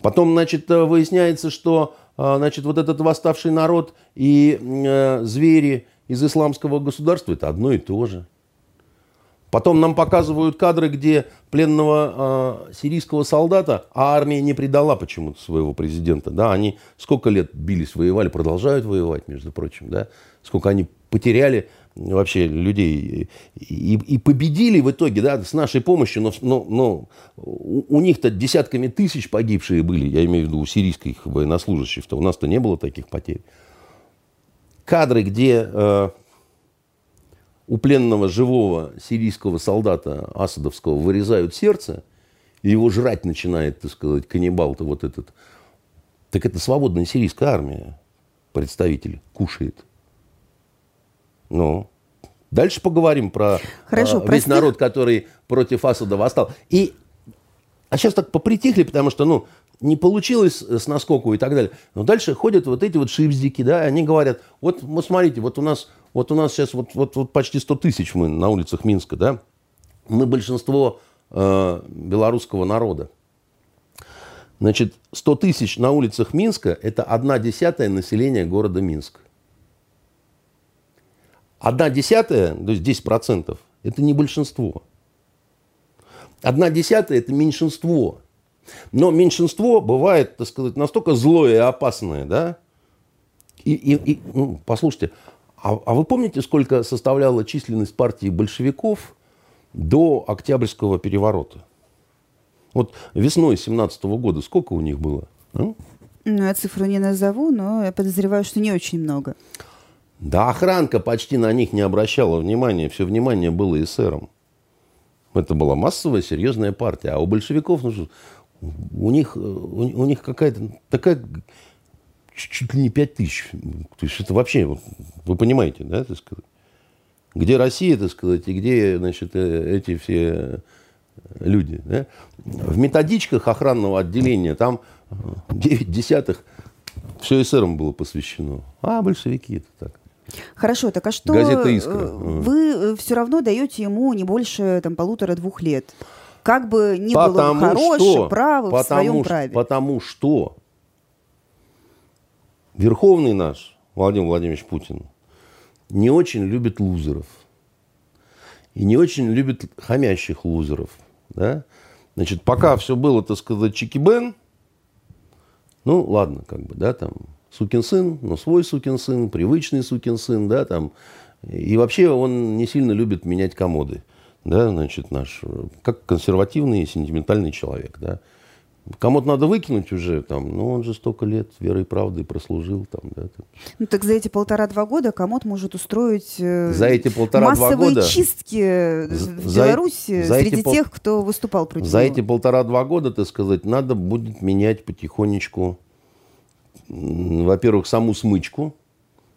Потом, значит, э, выясняется, что, э, значит, вот этот восставший народ и э, звери из исламского государства – это одно и то же. Потом нам показывают кадры, где пленного э, сирийского солдата, а армия не предала почему-то своего президента. Да, они сколько лет бились, воевали, продолжают воевать, между прочим. Да, сколько они потеряли вообще людей и, и победили в итоге, да, с нашей помощью, но, но, но у, у них-то десятками тысяч погибшие были, я имею в виду у сирийских военнослужащих, то у нас-то не было таких потерь. Кадры, где э, у пленного живого сирийского солдата Асадовского вырезают сердце, и его жрать начинает, так сказать, каннибал-то вот этот, так это свободная сирийская армия, представитель, кушает. Ну, дальше поговорим про Хорошо, весь народ, который против Асада восстал. И, а сейчас так попритихли, потому что, ну, не получилось с наскоку и так далее. Но дальше ходят вот эти вот шипздики, да, они говорят, вот, вот смотрите, вот у нас, вот у нас сейчас вот, вот, вот почти 100 тысяч мы на улицах Минска, да, мы большинство э, белорусского народа. Значит, 100 тысяч на улицах Минска – это одна десятая населения города Минск. Одна десятая, то есть 10 процентов, это не большинство. Одна десятая – это меньшинство. Но меньшинство бывает, так сказать, настолько злое и опасное, да? И, и, и ну, послушайте, а, а вы помните, сколько составляла численность партии большевиков до Октябрьского переворота? Вот весной 17 года сколько у них было? А? Ну, я цифру не назову, но я подозреваю, что не очень много. Да охранка почти на них не обращала внимания. Все внимание было эсером. Это была массовая, серьезная партия. А у большевиков, ну, у них, у, у них какая-то такая чуть ли не пять тысяч. То есть это вообще, вы понимаете, да, так сказать. Где Россия, так сказать, и где, значит, э, эти все люди. Да? В методичках охранного отделения там 9 десятых все эсерам было посвящено. А большевики это так. Хорошо, так а что Газета «Искра». Э, вы э, все равно даете ему не больше там, полутора-двух лет? Как бы ни потому было хорошим, правым, потому, в своем праве. Потому что Верховный наш, Владимир Владимирович Путин, не очень любит лузеров. И не очень любит хамящих лузеров. Да? Значит, пока все было, так сказать, чики-бен, ну, ладно, как бы, да, там, сукин сын, но свой сукин сын, привычный сукин сын, да, там. И вообще он не сильно любит менять комоды, да, значит, наш, как консервативный и сентиментальный человек, да. Кому-то надо выкинуть уже, там, ну, он же столько лет верой и правдой прослужил. Там, да, там. Ну, так за эти полтора-два года комод может устроить э, за эти полтора-два года, чистки в за, Беларуси за среди пол, тех, кто выступал против За него. эти полтора-два года, так сказать, надо будет менять потихонечку во-первых, саму смычку,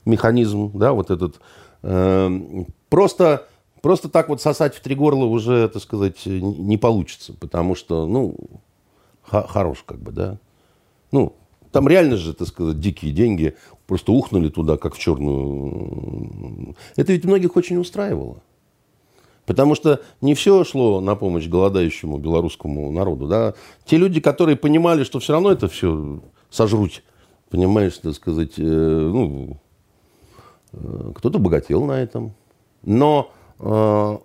механизм, да, вот этот. Э, просто, просто так вот сосать в три горла уже, так сказать, не получится, потому что, ну, хорош как бы, да. Ну, там реально же, так сказать, дикие деньги просто ухнули туда, как в черную. Это ведь многих очень устраивало. Потому что не все шло на помощь голодающему белорусскому народу. Да? Те люди, которые понимали, что все равно это все сожруть понимаешь, так сказать, э, ну, э, кто-то богател на этом. Но э,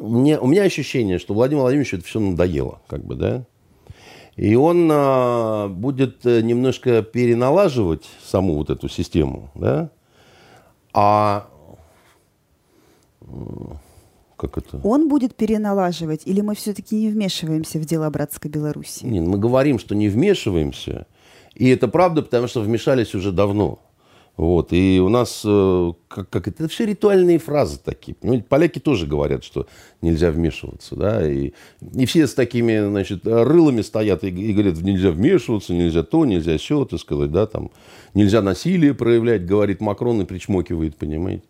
мне, у меня ощущение, что Владимир Владимирович это все надоело, как бы, да. И он э, будет немножко переналаживать саму вот эту систему, да. А Как это? Он будет переналаживать, или мы все-таки не вмешиваемся в дела братской Беларуси? Не, мы говорим, что не вмешиваемся. И это правда, потому что вмешались уже давно. Вот. И у нас, э, как, как это, все ритуальные фразы такие. Понимаете? Поляки тоже говорят, что нельзя вмешиваться. Да? И, и все с такими значит, рылами стоят и, и говорят, нельзя вмешиваться, нельзя то, нельзя все, так сказать. Да? Там, нельзя насилие проявлять, говорит Макрон и причмокивает, понимаете.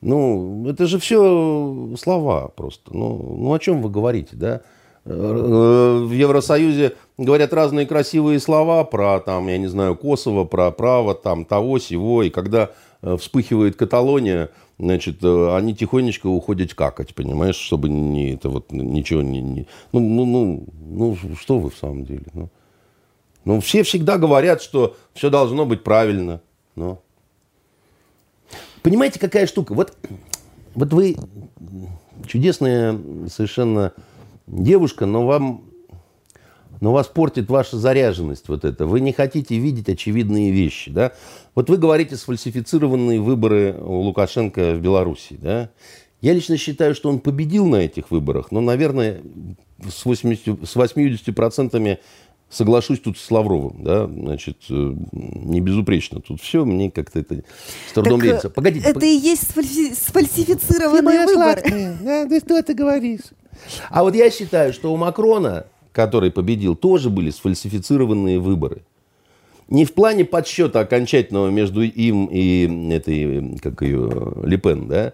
Ну, это же все слова просто. Ну, ну о чем вы говорите, да? Э, в Евросоюзе говорят разные красивые слова про, там, я не знаю, Косово, про право там, того, сего. И когда э, вспыхивает Каталония, значит, э, они тихонечко уходят какать, понимаешь, чтобы не, это вот ничего не... не ну, ну, ну, ну, что вы в самом деле? Ну, ну, все всегда говорят, что все должно быть правильно. Но... Понимаете, какая штука? Вот, вот вы чудесная совершенно девушка, но вам но вас портит ваша заряженность вот это. Вы не хотите видеть очевидные вещи, да? Вот вы говорите сфальсифицированные выборы у Лукашенко в Беларуси, да? Я лично считаю, что он победил на этих выборах, но, наверное, с, 80, с 80% соглашусь тут с Лавровым, да, значит, э, не безупречно тут все, мне как-то это с трудом Так, верится. Погодите, Это и есть сфальси- сфальсифицированные выборы. да, ты что ты говоришь? А вот я считаю, что у Макрона, который победил, тоже были сфальсифицированные выборы. Не в плане подсчета окончательного между им и этой, как ее, Лепен, да,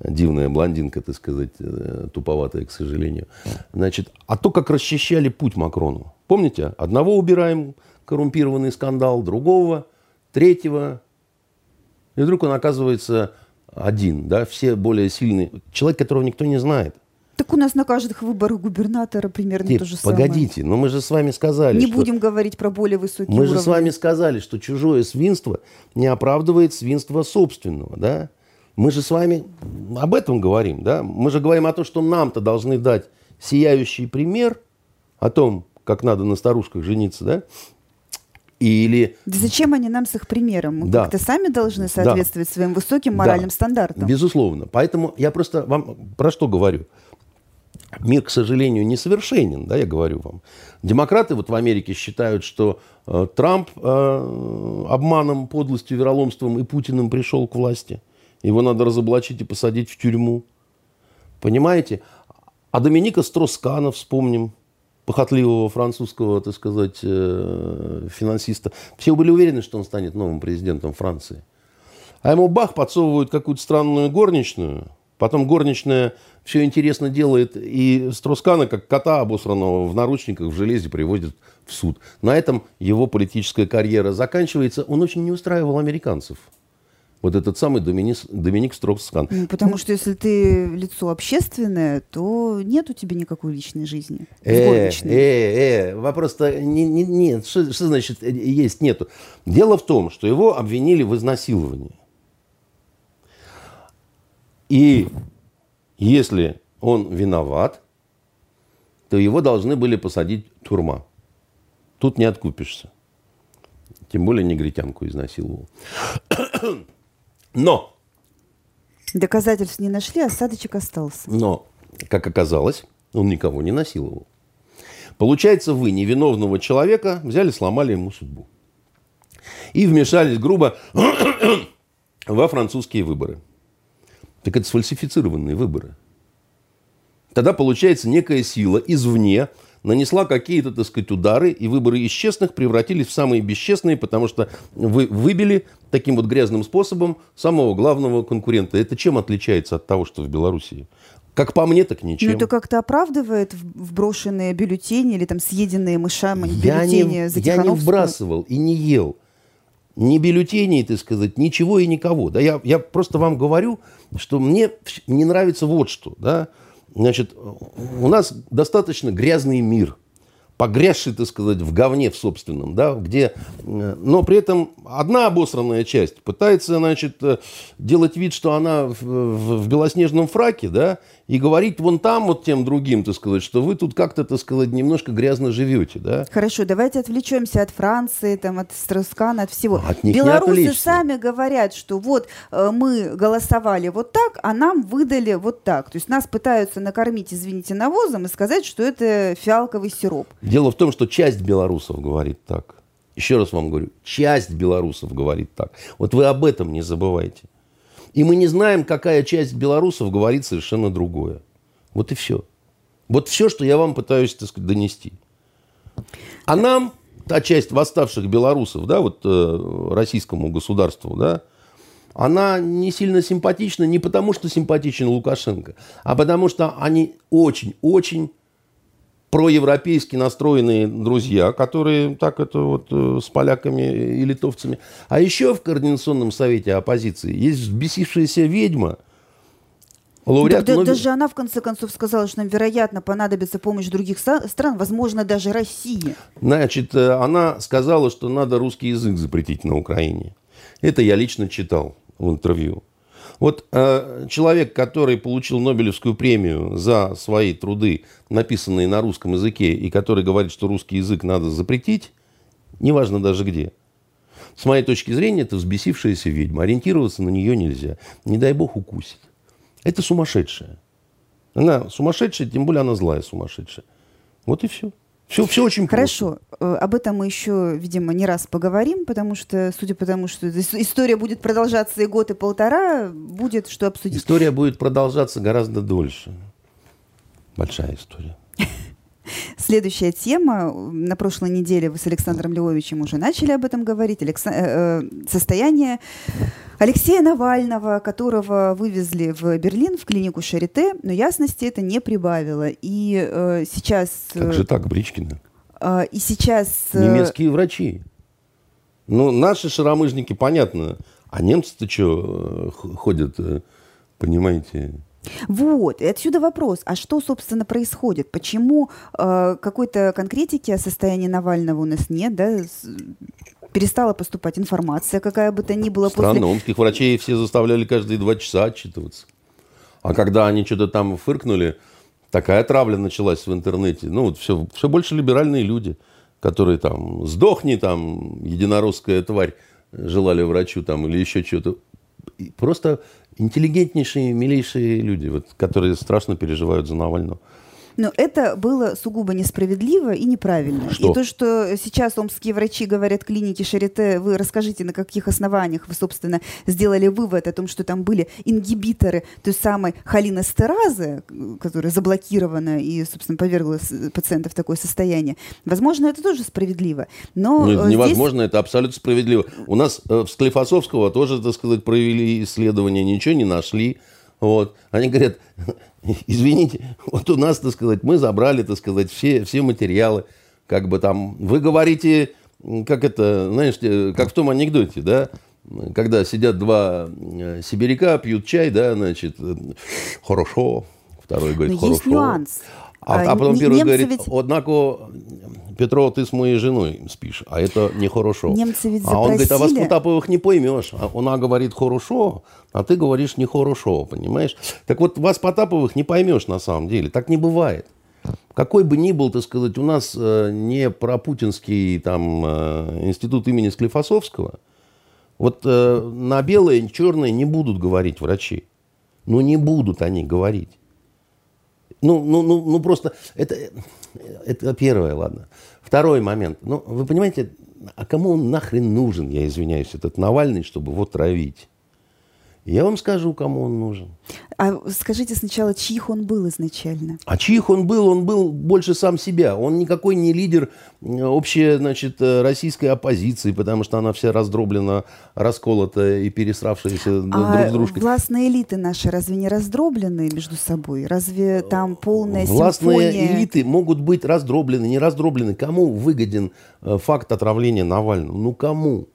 дивная блондинка, так сказать, э, туповатая, к сожалению. Значит, а то, как расчищали путь Макрону. Помните? Одного убираем, коррумпированный скандал, другого, третьего. И вдруг он оказывается один, да, все более сильные. Человек, которого никто не знает. Так у нас на каждых выборах губернатора примерно Нет, то же самое. погодите, но мы же с вами сказали, Не что... будем говорить про более высокие Мы же уровни. с вами сказали, что чужое свинство не оправдывает свинство собственного, да? Мы же с вами об этом говорим, да? Мы же говорим о том, что нам-то должны дать сияющий пример о том, как надо на старушках жениться, да? Или Да зачем они нам с их примером? Мы Да. как-то сами должны соответствовать своим высоким моральным Да, стандартам. Безусловно. Поэтому я просто вам про что говорю. Мир, к сожалению, несовершенен, да, я говорю вам. Демократы вот в Америке считают, что э, Трамп э, обманом, подлостью, вероломством и Путиным пришел к власти. Его надо разоблачить и посадить в тюрьму. Понимаете? А Доминика Строскана вспомним, похотливого французского, так сказать, э, финансиста. Все были уверены, что он станет новым президентом Франции. А ему бах, подсовывают какую-то странную горничную. Потом горничная все интересно делает, и Строскана, как кота обосранного в наручниках, в железе, приводит в суд. На этом его политическая карьера заканчивается. Он очень не устраивал американцев. Вот этот самый Доминик, Доминик Строскан. Ну, Потому что если ты лицо общественное, то нет у тебя никакой личной жизни. с Э, э, э, вопрос-то не, не- нет. Что, что значит э, есть, нету? Дело в том, что его обвинили в изнасиловании. И если он виноват, то его должны были посадить в тюрьма. Тут не откупишься. Тем более негритянку изнасиловал. Но Доказательств не нашли, осадочек остался. Но, как оказалось, он никого не насиловал. Получается, вы невиновного человека взяли, сломали ему судьбу. И вмешались грубо *coughs* во французские выборы. Так это сфальсифицированные выборы. Тогда, получается, некая сила извне нанесла какие-то, так сказать, удары, и выборы из честных превратились в самые бесчестные, потому что вы выбили таким вот грязным способом самого главного конкурента. Это чем отличается от того, что в Белоруссии? Как по мне, так ничем. Ну, это как-то оправдывает вброшенные бюллетени или там съеденные мышами я бюллетени не, за я не вбрасывал и не ел. Ни бюллетеней, так сказать, ничего и никого. Да, я, я просто вам говорю, что мне не нравится вот что. Да? Значит, у нас достаточно грязный мир. погрязший, так сказать, в говне в собственном, да, где, э, но при этом одна обосранная часть пытается, значит, э, делать вид, что она в, в белоснежном фраке, да, и говорить вон там вот тем другим, так сказать, что вы тут как-то, так сказать, немножко грязно живете, да. Хорошо, давайте отвлечемся от Франции, там, от Страускана, от всего. От них Белорусы сами говорят, что вот э, мы голосовали вот так, а нам выдали вот так. То есть нас пытаются накормить, извините, навозом и сказать, что это фиалковый сироп. Дело в том, что часть белорусов говорит так. Еще раз вам говорю, часть белорусов говорит так. Вот вы об этом не забывайте. И мы не знаем, какая часть белорусов говорит совершенно другое. Вот и все. Вот все, что я вам пытаюсь так сказать, донести. А нам, та часть восставших белорусов, да, вот э, российскому государству, да, она не сильно симпатична не потому, что симпатичен Лукашенко, а потому что они очень-очень проевропейски настроенные друзья, которые так это вот э, с поляками и литовцами. А еще в Координационном совете оппозиции есть взбесившаяся ведьма, Лауреат да, Нобель... Даже она, в конце концов, сказала, что нам, вероятно, понадобится помощь других стран, возможно, даже России. Значит, э, она сказала, что надо русский язык запретить на Украине. Это я лично читал в интервью. Вот э, человек, который получил Нобелевскую премию за свои труды, написанные на русском языке, и который говорит, что русский язык надо запретить, неважно даже где. С моей точки зрения, это взбесившаяся ведьма. Ориентироваться на нее нельзя. Не дай бог укусит. Это сумасшедшая. Она сумасшедшая, тем более она злая сумасшедшая. Вот и все. Все, все очень Хорошо. просто. Э, об этом мы еще, видимо, не раз поговорим, потому что, судя по тому, что история будет продолжаться и год, и полтора, будет что обсудить. История будет продолжаться гораздо дольше. Большая история. *laughs* Следующая тема. На прошлой неделе вы с Александром Львовичем уже начали об этом говорить. Алекс... Э, э, состояние Алексея Навального, которого вывезли в Берлин, в клинику Шарите, но ясности это не прибавило. И э, сейчас... Как же так, Бричкина? Э, и сейчас... Э, Немецкие врачи. Ну, наши шаромыжники, понятно. А немцы-то что э, ходят, понимаете... Вот, и отсюда вопрос, а что, собственно, происходит? Почему э, какой-то конкретики о состоянии Навального у нас нет, да? Перестала поступать информация, какая бы то ни была. Странно, после... омских врачей все заставляли каждые два часа отчитываться. А когда они что-то там фыркнули, такая травля началась в интернете. Ну, вот все, все больше либеральные люди, которые там «сдохни, там, единоросская тварь», желали врачу там или еще что-то. Просто интеллигентнейшие, милейшие люди, вот, которые страшно переживают за Навального. Но это было сугубо несправедливо и неправильно. Что? И то, что сейчас омские врачи говорят клинике Шарите, вы расскажите, на каких основаниях вы, собственно, сделали вывод о том, что там были ингибиторы той самой холинестеразы, которая заблокирована и, собственно, повергла пациента в такое состояние. Возможно, это тоже справедливо. Но Нет, здесь... невозможно, это абсолютно справедливо. У нас э, в Склифосовского тоже, так сказать, провели исследования, ничего не нашли. Вот. Они говорят, *laughs* извините, вот у нас, так сказать, мы забрали, так сказать, все, все материалы, как бы там, вы говорите, как это, знаешь, как в том анекдоте, да, когда сидят два э, сибиряка, пьют чай, да, значит, э, хорошо, второй говорит, Но хорошо. Есть нюанс. А, а потом первый говорит, ведь... однако, Петро, ты с моей женой спишь, а это нехорошо. Немцы ведь запросили... А он говорит, а вас Потаповых не поймешь. А она говорит хорошо, а ты говоришь нехорошо, понимаешь? Так вот, вас Потаповых не поймешь на самом деле. Так не бывает. Какой бы ни был, так сказать, у нас э, не пропутинский там э, институт имени Склифосовского, вот э, на белое и черное не будут говорить врачи. Ну, не будут они говорить. Ну, ну, ну, ну просто это, это первое, ладно. Второй момент. Ну, вы понимаете, а кому он нахрен нужен, я извиняюсь, этот Навальный, чтобы его травить? Я вам скажу, кому он нужен. А скажите сначала, чьих он был изначально? А чьих он был? Он был больше сам себя. Он никакой не лидер общей, значит, э, российской оппозиции, потому что она вся раздроблена, расколота и пересравшаяся а друг с дружкой. властные элиты наши разве не раздроблены между собой? Разве там полная Властные симфония? элиты могут быть раздроблены, не раздроблены. Кому выгоден э, факт отравления Навального? Ну, кому?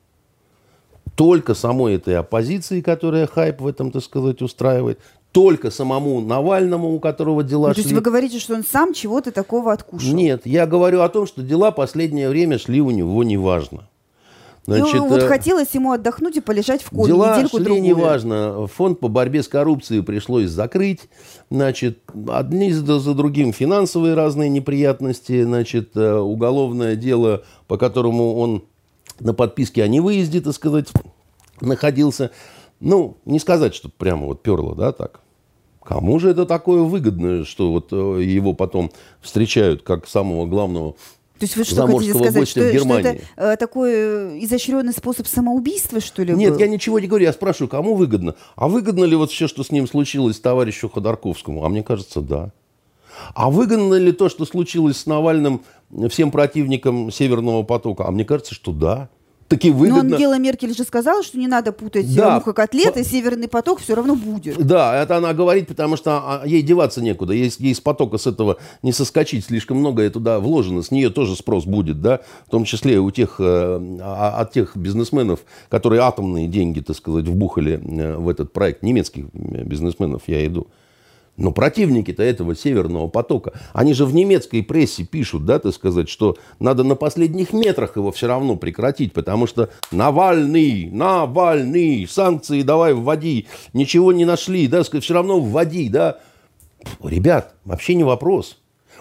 Только самой этой оппозиции, которая хайп в этом, так сказать, устраивает, только самому Навальному, у которого дела Ну, шли. то есть вы говорите, что он сам чего-то такого откушал? Нет, я говорю о том, что дела последнее время шли у него неважно. Значит, ну, вот э, хотелось ему отдохнуть и полежать в коме Дела недельку шли другую. неважно. Фонд по борьбе с коррупцией пришлось закрыть. Значит, одни за, другим финансовые разные неприятности. Значит, э, уголовное дело, по которому он на подписке о невыезде, так сказать, находился. Ну, не сказать, что прямо вот перло, да, так. Кому же это такое выгодно, что вот э, его потом встречают как самого главного То есть вы что хотите сказать, что, что это э, такой э, изощренный способ самоубийства, что ли, Нет, был? я ничего не говорю, я спрашиваю, кому выгодно? А выгодно ли вот все, что с ним случилось, товарищу Ходорковскому? А мне кажется, да. А выгодно ли то, что случилось с Навальным всем противникам Северного потока? А мне кажется, что да. Таки Но выгодно. Ангела Меркель же сказала, что не надо путать Да. мухокотлет и Северный поток все равно будет. Да, это она говорит, потому что а, ей деваться некуда. Ей, ей с потока с этого не соскочить. Слишком многое туда вложено. С нее тоже спрос будет, да. В том числе у тех, э, а- от тех бизнесменов, которые атомные деньги, так сказать, вбухали э, в этот проект. Немецких э, бизнесменов я иду. Но противники-то этого Северного потока, они же в немецкой прессе пишут, да, так сказать, что надо на последних метрах его все равно прекратить, потому что Навальный, Навальный, санкции давай вводи, ничего не нашли, да, все равно вводи, да. Ребят, вообще не вопрос.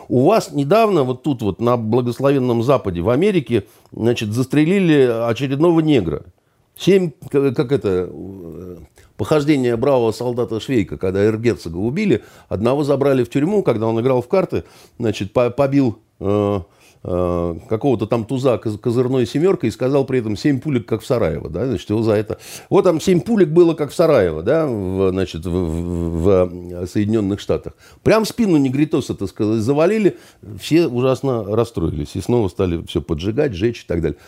У вас недавно вот тут вот на благословенном Западе в Америке, значит, застрелили очередного негра. Семь, как это, похождение бравого солдата Швейка, когда эргерцога убили, одного забрали в тюрьму, когда он играл в карты, значит, по- побил э, э, какого-то там туза коз- козырной семеркой и сказал при этом семь пулек, как в Сараево, да, значит, его за это... Вот там семь пулек было, как в Сараево, да, в, значит, в, в- в Соединенных Штатах. Прям в спину негритоса, так сказать, завалили, все ужасно расстроились и снова стали все поджигать, жечь и так далее.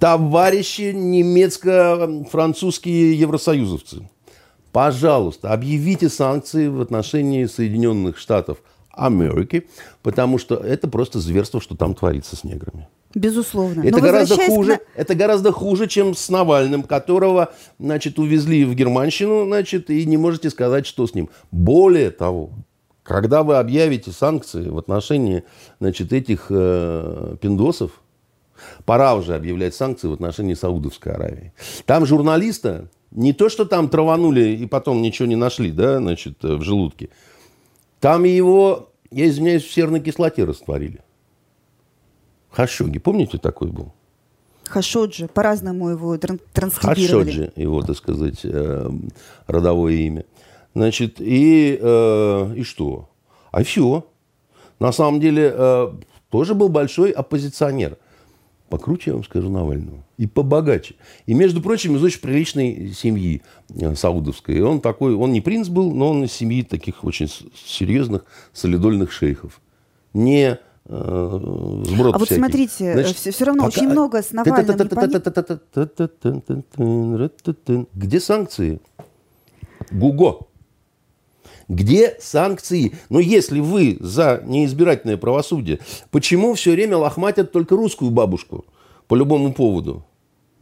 Товарищи немецко-французские евросоюзовцы, пожалуйста, объявите санкции в отношении Соединенных Штатов Америки, потому что это просто зверство, что там творится с неграми. Безусловно. Это Но гораздо к хуже, на- это гораздо хуже, чем с Навальным, которого, значит, увезли в Германщину, значит, и не можете сказать, что с ним. Более того, когда вы объявите санкции в отношении, значит, этих э, пиндосов, пора уже объявлять санкции в отношении Саудовской Аравии. Там журналиста не то, что там траванули и потом ничего не нашли, да, значит, э, в желудке. Там его, я извиняюсь, в серной кислоте растворили. Хашоги, помните, такой был? Хашоджи, по-разному его тран- транскрибировали. Хашоджи, его, так сказать, э, родовое имя. Значит, и, э, и что? А все. На самом деле, э, тоже был большой оппозиционер. Покруче, я вам скажу, Навального. И побогаче. И, между прочим, из очень приличной семьи э, саудовской. И он такой, он не принц был, но он из семьи таких очень серьезных солидольных шейхов. Не э, сброд А вот всякий. смотрите, Значит, все, все равно пока- очень много с Навальным где санкции? Гуго. Где санкции? Но если вы за неизбирательное правосудие, почему все время лохматят только русскую бабушку по любому поводу?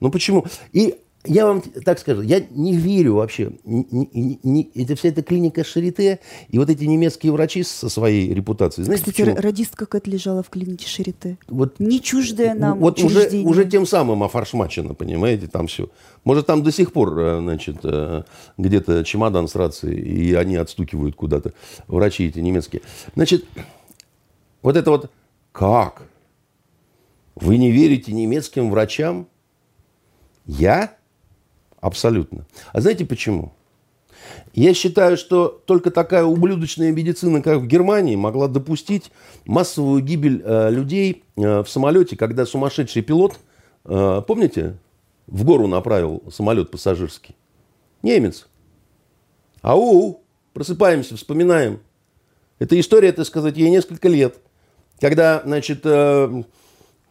Ну почему? И я вам так скажу, я не верю вообще. Ни- ни- ни- это вся эта клиника Шарите и вот эти немецкие врачи со своей репутацией. Знаете, Кстати, почему? радистка Кэт лежала в клинике Шарите. Вот Не чуждая нам вот уже, уже тем самым офаршмачено, понимаете, там все. Может, там до сих пор, э, значит, э, где-то чемодан с рацией, и они отстукивают куда-то, врачи эти немецкие. Значит, вот это вот как? Вы не верите немецким врачам? Я? Абсолютно. А знаете почему? Я считаю, что только такая ублюдочная медицина, как в Германии, могла допустить массовую гибель э, людей э, в самолете, когда сумасшедший пилот, э, помните, в гору направил самолет пассажирский. Немец. Ау, просыпаемся, вспоминаем. Эта история, так сказать, ей несколько лет. Когда, значит, э,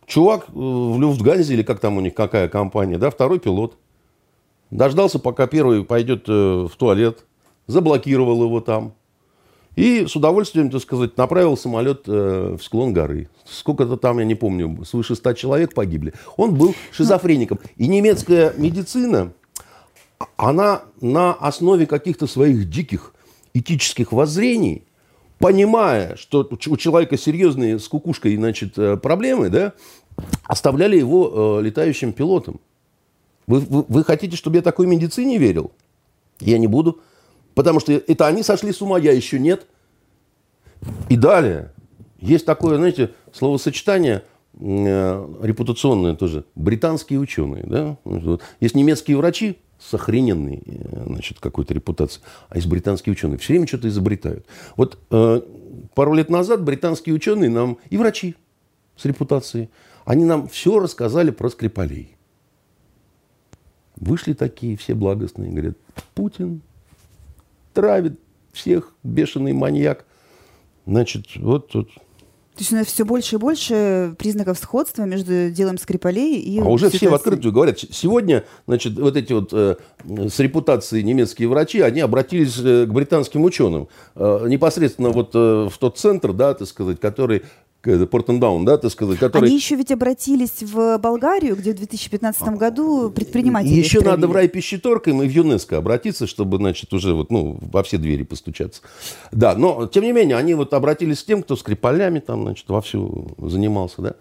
чувак э, в Люфтганзе, или как там у них, какая компания, да, второй пилот, Дождался, пока первый пойдет э, в туалет, заблокировал его там. И с удовольствием, так сказать, направил самолет э, в склон горы. Сколько-то там, я не помню, свыше ста человек погибли. Он был шизофреником. И немецкая медицина, она на основе каких-то своих диких этических воззрений, понимая, что у человека серьезные с кукушкой значит, э, проблемы, да, оставляли его летающим пилотом. Вы, вы, вы хотите, чтобы я такой медицине верил? Я не буду. Потому что это они сошли с ума, я еще нет. И далее. Есть такое, знаете, словосочетание э, репутационное тоже. Британские ученые. Да? Есть немецкие врачи с охрененной э, значит, какой-то репутацией, а есть британские ученые. Все время что-то изобретают. Вот э, пару лет назад британские ученые нам, и врачи с репутацией, они нам все рассказали про Скрипалей. Вышли такие все благостные, говорят, Путин травит всех, бешеный маньяк. Значит, вот тут то есть у нас все больше и больше признаков сходства между делом Скрипалей и... А уже все в открытую говорят. Сегодня, значит, вот эти вот э, с репутацией немецкие врачи, они обратились э, к британским ученым. Э, непосредственно вот э, в тот центр, да, так сказать, который Портендаун, да, так сказать, который... Они еще ведь обратились в Болгарию, где в 2015 году предприниматели Еще травили. надо в рай пищеторкам и в ЮНЕСКО обратиться, чтобы, значит, уже вот, ну, во все двери постучаться. Да, но, тем не менее, они вот обратились к тем, кто скрипалями там, значит, вовсю занимался, да.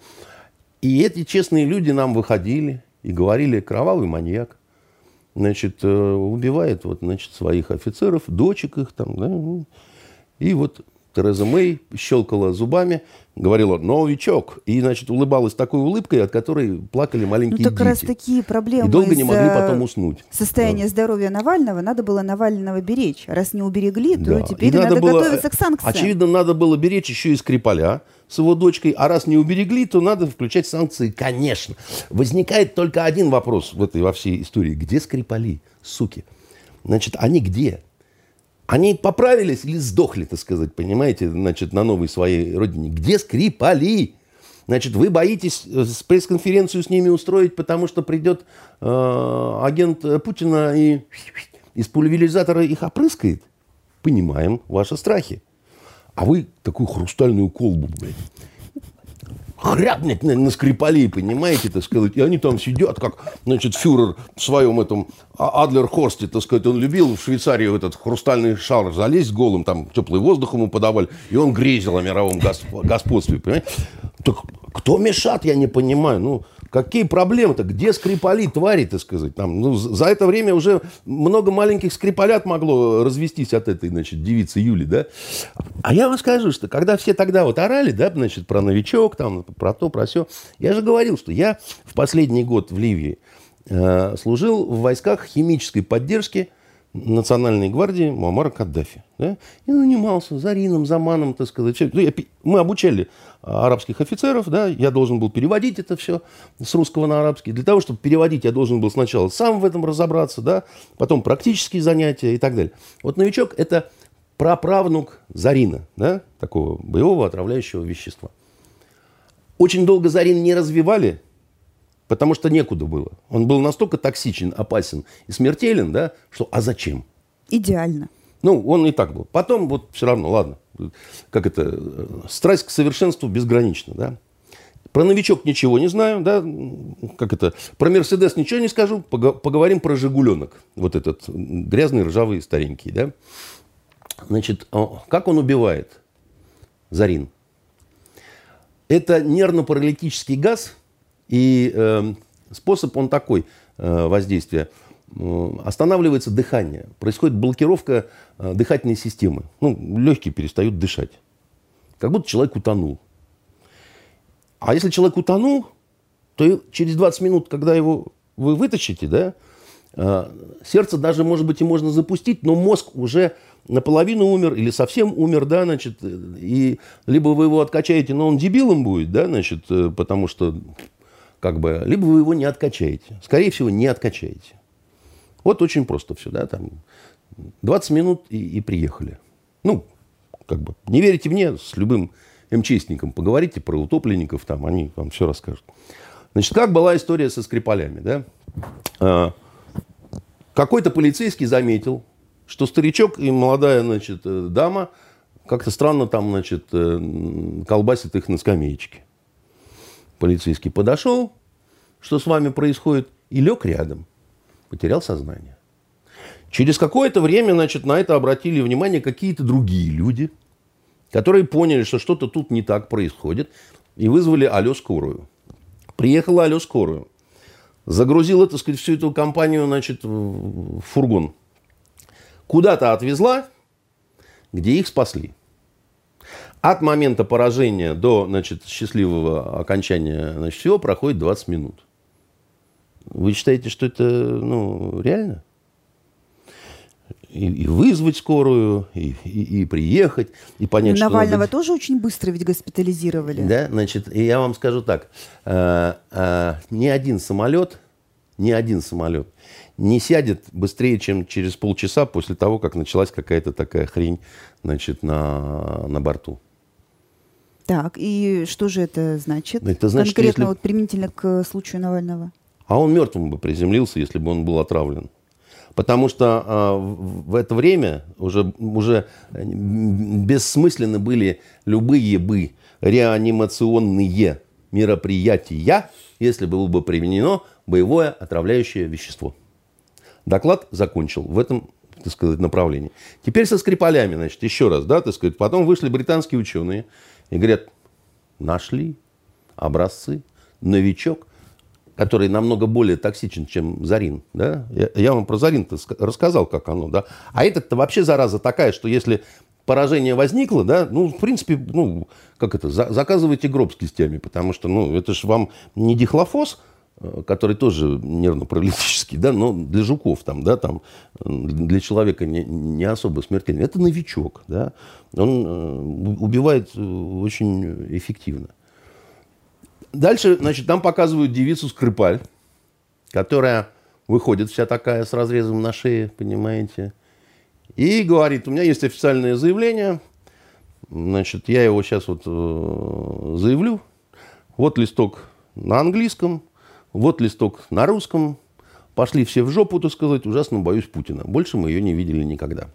И эти честные люди нам выходили и говорили, кровавый маньяк, значит, э, убивает вот, значит, своих офицеров, дочек их там, да, ну. и вот Тереза Мэй щелкала зубами, говорила «новичок», и, значит, улыбалась такой улыбкой, от которой плакали маленькие ну, так дети. раз такие проблемы И долго не могли потом уснуть. Состояние да. здоровья Навального, надо было Навального беречь. Раз не уберегли, то да. теперь надо, надо было, готовиться к санкциям. Очевидно, надо было беречь еще и Скрипаля с его дочкой, а раз не уберегли, то надо включать санкции, конечно. Возникает только один вопрос в этой во всей истории. Где Скрипали, суки? Значит, они где? Они поправились или сдохли, так сказать, понимаете, значит, на новой своей родине. Где Скрипали? Значит, вы боитесь э, пресс-конференцию с ними устроить, потому что придет э, агент Путина и из пульверизатора их опрыскает? Понимаем ваши страхи. А вы такую хрустальную колбу, блядь, хряпнет на, на Скрипалей, понимаете, так сказать. И они там сидят, как, значит, фюрер в своем этом а, Адлер-Хорсте, так сказать, он любил в Швейцарии этот хрустальный шар залезть голым, там теплый воздух ему подавали, и он грезил о мировом господстве, понимаете. Так кто мешат, я не понимаю. Ну, Какие проблемы-то? Где скрипали, твари, так сказать? Там, ну, за это время уже много маленьких скрипалят могло развестись от этой, значит, девицы Юли, да? А я вам скажу, что когда все тогда вот орали, да, значит, про новичок, там, про то, про все, я же говорил, что я в последний год в Ливии э, служил в войсках химической поддержки Национальной гвардии Муаммара Каддафи. Да? И занимался Зарином, Заманом, так сказать. Ну, мы обучали а, арабских офицеров, да, я должен был переводить это все с русского на арабский. Для того, чтобы переводить, я должен был сначала сам в этом разобраться, да, потом практические занятия и так далее. Вот новичок – это праправнук Зарина, да, такого боевого отравляющего вещества. Очень долго Зарин не развивали, Потому что некуда было. Он был настолько токсичен, опасен и смертелен, да, что а зачем? Идеально. Ну, он и так был. Потом вот все равно, ладно. Как это, страсть к совершенству безгранична, да. Про новичок ничего не знаю, да, как это, про Мерседес ничего не скажу, поговорим про Жигуленок, вот этот грязный, ржавый, старенький, да. Значит, как он убивает Зарин? Это нервно-паралитический газ – и э, способ он такой э, воздействия. Э, останавливается дыхание, происходит блокировка э, дыхательной системы. Ну, легкие перестают дышать. Как будто человек утонул. А если человек утонул, то через 20 минут, когда его вы вытащите, да, сердце даже, может быть, и можно запустить, но мозг уже наполовину умер или совсем умер, да, значит, и либо вы его откачаете, но он дебилом будет, да, значит, потому что как бы, либо вы его не откачаете. Скорее всего, не откачаете. Вот очень просто все, да, там 20 минут и, и приехали. Ну, как бы, не верите мне, с любым МЧСником поговорите про утопленников, там, они вам все расскажут. Значит, как была история со Скрипалями, да? А, какой-то полицейский заметил, что старичок и молодая, значит, э, дама как-то странно там, значит, э, колбасит их на скамеечке. Полицейский подошел, что с вами происходит, и лег рядом. Потерял сознание. Через какое-то время, значит, на это обратили внимание какие-то другие люди, которые поняли, что что-то тут не так происходит, и вызвали алло скорую. Приехала алло скорую. Загрузила, так сказать, всю эту компанию, значит, в фургон. Куда-то отвезла, где их спасли. От момента поражения до значит, счастливого окончания значит, всего проходит 20 минут. Вы считаете, что это ну, реально? И, и вызвать скорую, и, и, и приехать, и понять, Навального что... тоже очень быстро ведь госпитализировали. Да, значит, и я вам скажу так. Э, э, ни один самолет, ни один самолет не сядет быстрее, чем через полчаса после того, как началась какая-то такая хрень значит, на, на борту. Так, и что же это значит? Это значит, Конкретно если... вот применительно к случаю Навального. А он мертвым бы приземлился, если бы он был отравлен. Потому что э, в это время уже, уже бессмысленны были любые бы реанимационные мероприятия, если было бы применено боевое отравляющее вещество. Доклад закончил в этом так сказать, направлении. Теперь со Скрипалями, значит, еще раз, да, так сказать. Потом вышли британские ученые и говорят, нашли образцы, новичок, который намного более токсичен, чем Зарин. Да? Я, я вам про Зарин рассказал, как оно. Да? А этот-то вообще зараза такая, что если поражение возникло, да, ну, в принципе, ну, как это, за, заказывайте гроб с кистями, потому что, ну, это же вам не дихлофос, который тоже нервно-паралитический, да, но для жуков там, да, там, для человека не, не особо смертельный. Это новичок, да, он э, убивает э, очень эффективно. Дальше, значит, нам показывают девицу Скрипаль, которая выходит вся такая с разрезом на шее, понимаете, и говорит, у меня есть официальное заявление, значит, я его сейчас вот э, заявлю. Вот листок на английском, вот листок на русском. Пошли все в жопу, так сказать, ужасно боюсь Путина. Больше мы ее не видели никогда.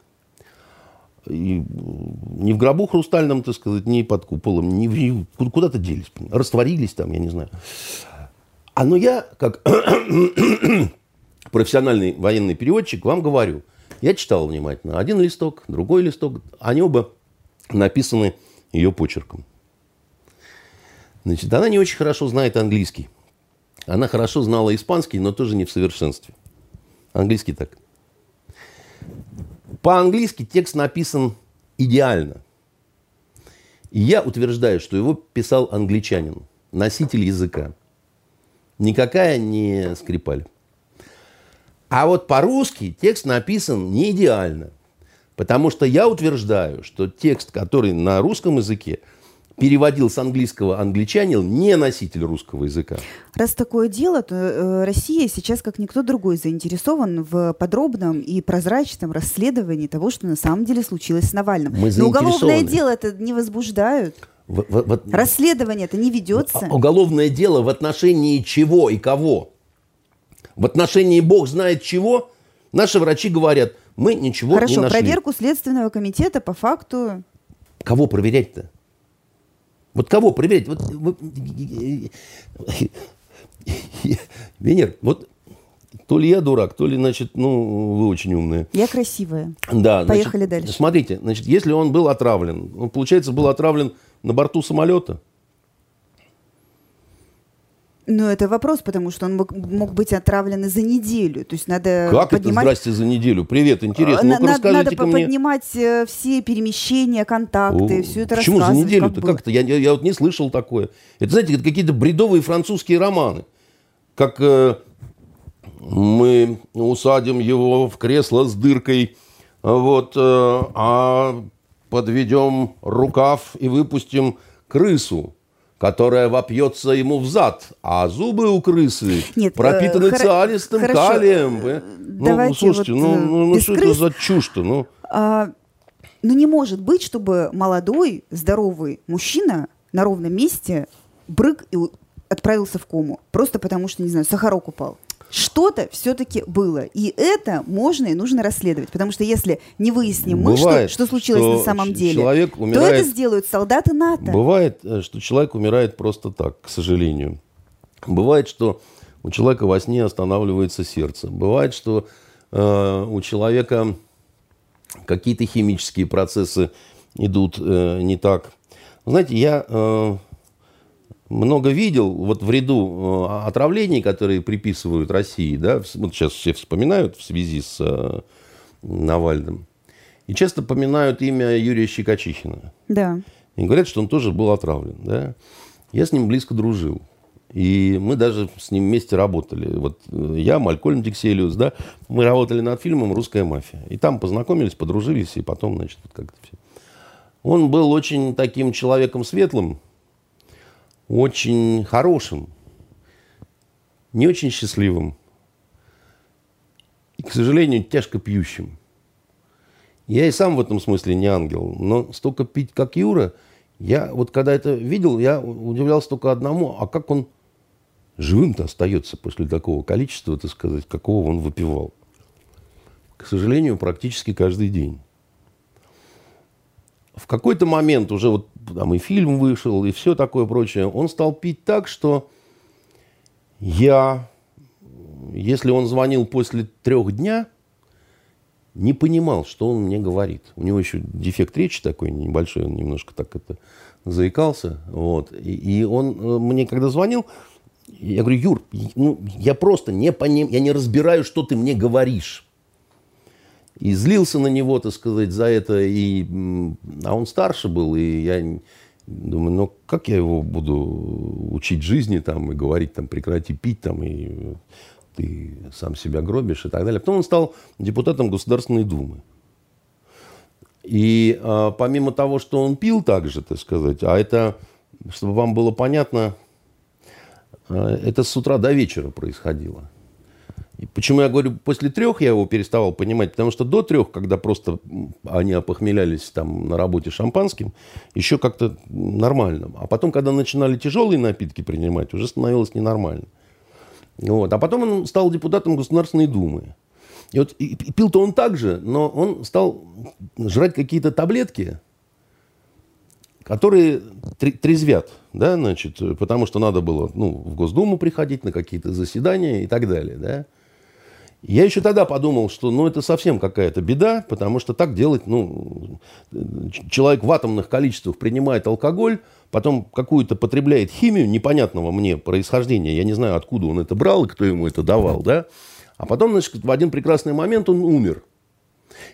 И ни в гробу хрустальном, так сказать, ни под куполом, ни в... куда-то делись, растворились там, я не знаю. А но я, как *coughs* профессиональный военный переводчик, вам говорю, я читал внимательно. Один листок, другой листок. Они оба написаны ее почерком. Значит, она не очень хорошо знает английский. Она хорошо знала испанский, но тоже не в совершенстве. Английский так. По-английски текст написан идеально. И я утверждаю, что его писал англичанин, носитель языка. Никакая не скрипаль. А вот по-русски текст написан не идеально. Потому что я утверждаю, что текст, который на русском языке переводил с английского англичанин, не носитель русского языка. Раз такое дело, то э, Россия сейчас, как никто другой, заинтересован в подробном и прозрачном расследовании того, что на самом деле случилось с Навальным. Мы Но уголовное дело это не возбуждают. В, в, в, Расследование это не ведется. Уголовное дело в отношении чего и кого? В отношении бог знает чего, наши врачи говорят, мы ничего Хорошо, не нашли. Хорошо, проверку Следственного комитета по факту... Кого проверять-то? Вот кого проверять? Вот, вот, Венер, вот то ли я дурак, то ли, значит, ну, вы очень умные. Я красивая. Да. Поехали значит, дальше. Смотрите, значит, если он был отравлен, он, получается, был отравлен на борту самолета, ну, это вопрос, потому что он мог, мог быть отравлен за неделю. То есть надо Как поднимать... это, здрасте, за неделю? Привет, интересно. Ну, надо, надо мне... поднимать э, все перемещения, контакты, О, все это Почему за неделю-то? Как, как это? Я, я, я вот не слышал такое. Это, знаете, это какие-то бредовые французские романы. Как э, мы усадим его в кресло с дыркой, вот, э, а подведем рукав и выпустим крысу которая вопьется ему в зад, а зубы у крысы Нет, пропитаны э, цианистым хорошо, калием. Э, ну, слушайте, вот, ну, ну, ну что крыс, это за чушь-то? Ну? А, ну, не может быть, чтобы молодой, здоровый мужчина на ровном месте брык и отправился в кому. Просто потому что, не знаю, сахарок упал что-то все-таки было. И это можно и нужно расследовать. Потому что если не выясним мы, что, что случилось что на самом деле, человек умирает, то это сделают солдаты НАТО. Бывает, э, что человек умирает просто так, к сожалению. Бывает, что у человека во сне останавливается сердце. Бывает, что э, у человека какие-то химические процессы идут э, не так. Знаете, я э, много видел вот в ряду э, отравлений, которые приписывают России, да, вот сейчас все вспоминают в связи с э, Навальным, и часто поминают имя Юрия Щекочихина. Да. И говорят, что он тоже был отравлен, да. Я с ним близко дружил. И мы даже с ним вместе работали. Вот э, я, Малькольм Дикселиус, да, мы работали над фильмом «Русская мафия». И там познакомились, подружились, и потом, значит, вот как-то все. Он был очень таким человеком светлым, очень хорошим, не очень счастливым и, к сожалению, тяжко пьющим. Я и сам в этом смысле не ангел, но столько пить, как Юра, я вот когда это видел, я удивлялся только одному, а как он живым-то остается после такого количества, так сказать, какого он выпивал. К сожалению, практически каждый день. В какой-то момент уже вот там и фильм вышел, и все такое прочее, он стал пить так, что я, если он звонил после трех дня, не понимал, что он мне говорит. У него еще дефект речи такой небольшой, он немножко так это заикался. Вот. И, и он э, мне, когда звонил, я говорю, Юр, ну, я просто не поним, я не разбираю, что ты мне говоришь. И злился на него, так сказать, за это. И, а он старше был, и я думаю, ну как я его буду учить жизни там и говорить там прекрати пить там и ты сам себя гробишь и так далее. Потом он стал депутатом Государственной Думы. И а, помимо того, что он пил также, так сказать, а это, чтобы вам было понятно, а, это с утра до вечера происходило. И почему я говорю, после трех я его переставал понимать? Потому что до трех, когда просто они опохмелялись там на работе шампанским, еще как-то нормально. А потом, когда начинали тяжелые напитки принимать, уже становилось ненормально. Вот. А потом он стал депутатом Государственной Думы. И вот и, и пил-то он так же, но он стал жрать какие-то таблетки, которые трезвят, да, значит, потому что надо было ну, в Госдуму приходить на какие-то заседания и так далее, да. Я еще тогда подумал, что ну, это совсем какая-то беда, потому что так делать, ну, человек в атомных количествах принимает алкоголь, потом какую-то потребляет химию непонятного мне происхождения, я не знаю, откуда он это брал и кто ему это давал, да, а потом, значит, в один прекрасный момент он умер.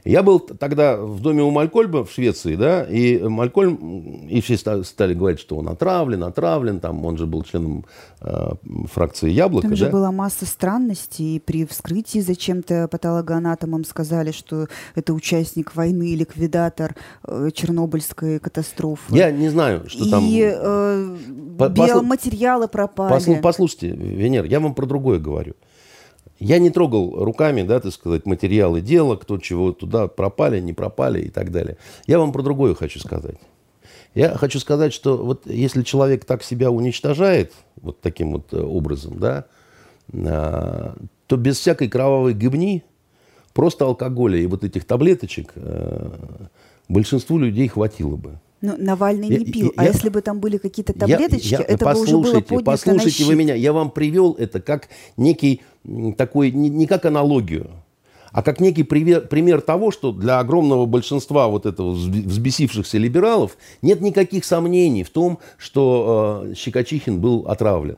Я был тогда в доме у Малькольма в Швеции, да, и Малькольм, и все стали говорить, что он отравлен, отравлен, там, он же был членом э, фракции Яблоко, Там же да? была масса странностей, и при вскрытии зачем-то патологоанатомам сказали, что это участник войны, ликвидатор э, Чернобыльской катастрофы. Я не знаю, что и, там... Э, биоматериалы пропали. Послу, послушайте, Венер, я вам про другое говорю. Я не трогал руками, да, так сказать, материалы дела, кто чего туда пропали, не пропали и так далее. Я вам про другое хочу сказать. Я хочу сказать, что вот если человек так себя уничтожает, вот таким вот э, образом, да, а, то без всякой кровавой гибни, просто алкоголя и вот этих таблеточек э, большинству людей хватило бы. Но Навальный не пил. Я, а я, если бы там были какие-то таблеточки, я, я, это бы уже было поднято Послушайте вы меня. Я вам привел это как некий такой, не, не как аналогию, а как некий пример, пример того, что для огромного большинства вот этого взбесившихся либералов нет никаких сомнений в том, что э, Щекочихин был отравлен.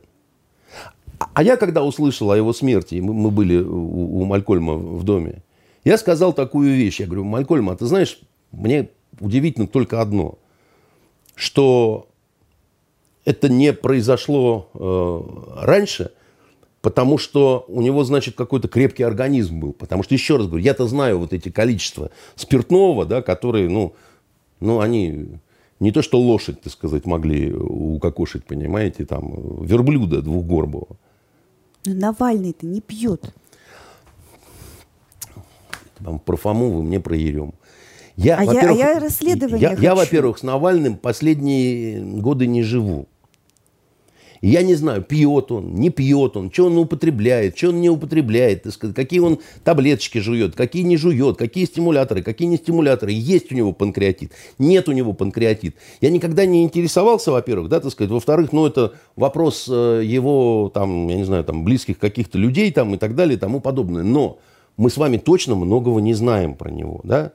А, а я, когда услышал о его смерти, мы, мы были у, у Малькольма в доме, я сказал такую вещь. Я говорю, Малькольм, а ты знаешь, мне удивительно только одно – что это не произошло э, раньше, потому что у него, значит, какой-то крепкий организм был. Потому что, еще раз говорю, я-то знаю вот эти количества спиртного, да, которые, ну, ну, они не то, что лошадь, так сказать, могли укокошить, понимаете, там, верблюда двухгорбого. Но Навальный-то не пьет. Про Фому вы мне про Ерему. Я, а, я, а я расследование я, я, во-первых, с Навальным последние годы не живу. Я не знаю, пьет он, не пьет он, что он употребляет, что он не употребляет, какие он таблеточки жует, какие не жует, какие стимуляторы, какие не стимуляторы. Есть у него панкреатит, нет у него панкреатит. Я никогда не интересовался, во-первых, да, так сказать. Во-вторых, ну, это вопрос э, его, там, я не знаю, там, близких каких-то людей там и так далее и тому подобное. Но мы с вами точно многого не знаем про него, да,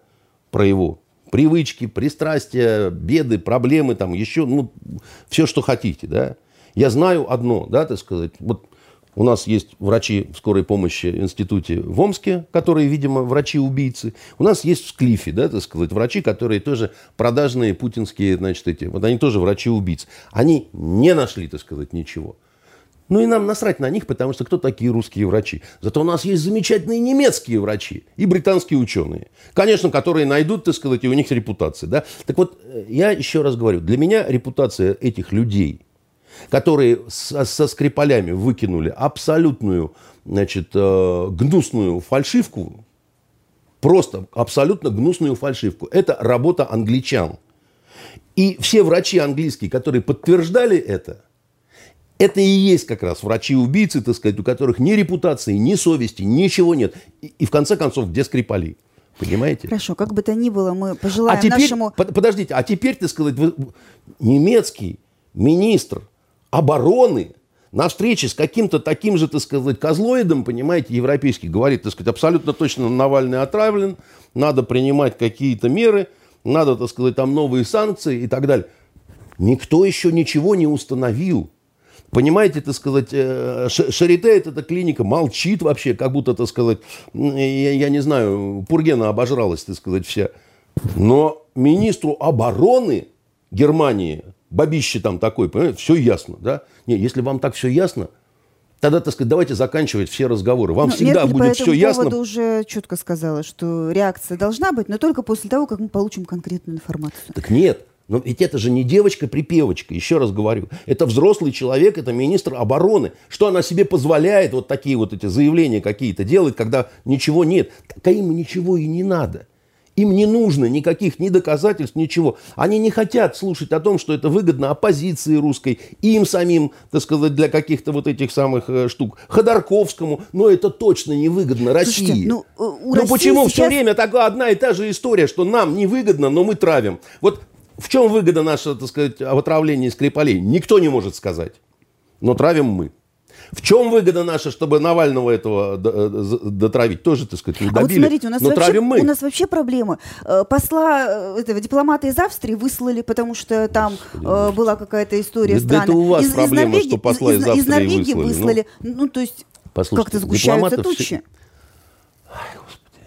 про его привычки, пристрастия, беды, проблемы, там еще, ну, все, что хотите, да. Я знаю одно, да, так сказать, вот у нас есть врачи скорой помощи в институте в Омске, которые, видимо, врачи-убийцы. У нас есть в Склифе, да, так сказать, врачи, которые тоже продажные путинские, значит, эти, вот они тоже врачи-убийцы. Они не нашли, так сказать, ничего. Ну и нам насрать на них, потому что кто такие русские врачи? Зато у нас есть замечательные немецкие врачи и британские ученые. Конечно, которые найдут, так сказать, и у них репутация. Да? Так вот, э, я еще раз говорю, для меня репутация этих людей, которые со, со скрипалями выкинули абсолютную, значит, э, гнусную фальшивку, просто абсолютно гнусную фальшивку, это работа англичан. И все врачи английские, которые подтверждали это – это и есть как раз врачи-убийцы, так сказать, у которых ни репутации, ни совести, ничего нет. И, и в конце концов, где Скрипали? Понимаете? Хорошо, как бы то ни было, мы пожелаем а теперь, нашему... Подождите, а теперь, так сказать, немецкий министр обороны на встрече с каким-то таким же, так сказать, козлоидом, понимаете, европейский, говорит, так сказать, абсолютно точно Навальный отравлен, надо принимать какие-то меры, надо, так сказать, там новые санкции и так далее. Никто еще ничего не установил. Понимаете, так сказать, э, Шарите, это клиника, молчит вообще, как будто, так сказать, я, я не знаю, Пургена обожралась, так сказать, вся. Но министру обороны Германии, бабище там такой, понимаете, все ясно, да? Не, если вам так все ясно, Тогда, так сказать, давайте заканчивать все разговоры. Вам ну, всегда Меркель будет все ясно. уже четко сказала, что реакция должна быть, но только после того, как мы получим конкретную информацию. Так нет, но ведь это же не девочка-припевочка, еще раз говорю. Это взрослый человек, это министр обороны. Что она себе позволяет вот такие вот эти заявления какие-то делать, когда ничего нет? Так а им ничего и не надо. Им не нужно никаких ни доказательств, ничего. Они не хотят слушать о том, что это выгодно оппозиции русской, им самим, так сказать, для каких-то вот этих самых э, штук. Ходорковскому, но это точно не выгодно России. Слушайте, ну, э, у ну России почему сейчас... все время такая одна и та же история, что нам невыгодно, но мы травим? Вот в чем выгода наша, так сказать, в отравлении Скрипалей? Никто не может сказать. Но травим мы. В чем выгода наша, чтобы Навального этого э, дотравить? Тоже, так сказать, не добили. А вот смотрите, у нас, но вообще, травим мы. у нас вообще проблема. Э, посла, э, этого, дипломата из Австрии выслали, потому что там э, была какая-то история странная. Это у вас из, проблема, из Норвегии, что посла из, из, Австрии из Норвегии выслали. выслали. Ну, ну то есть как-то сгущаются тучи. Все... Ай, Господи.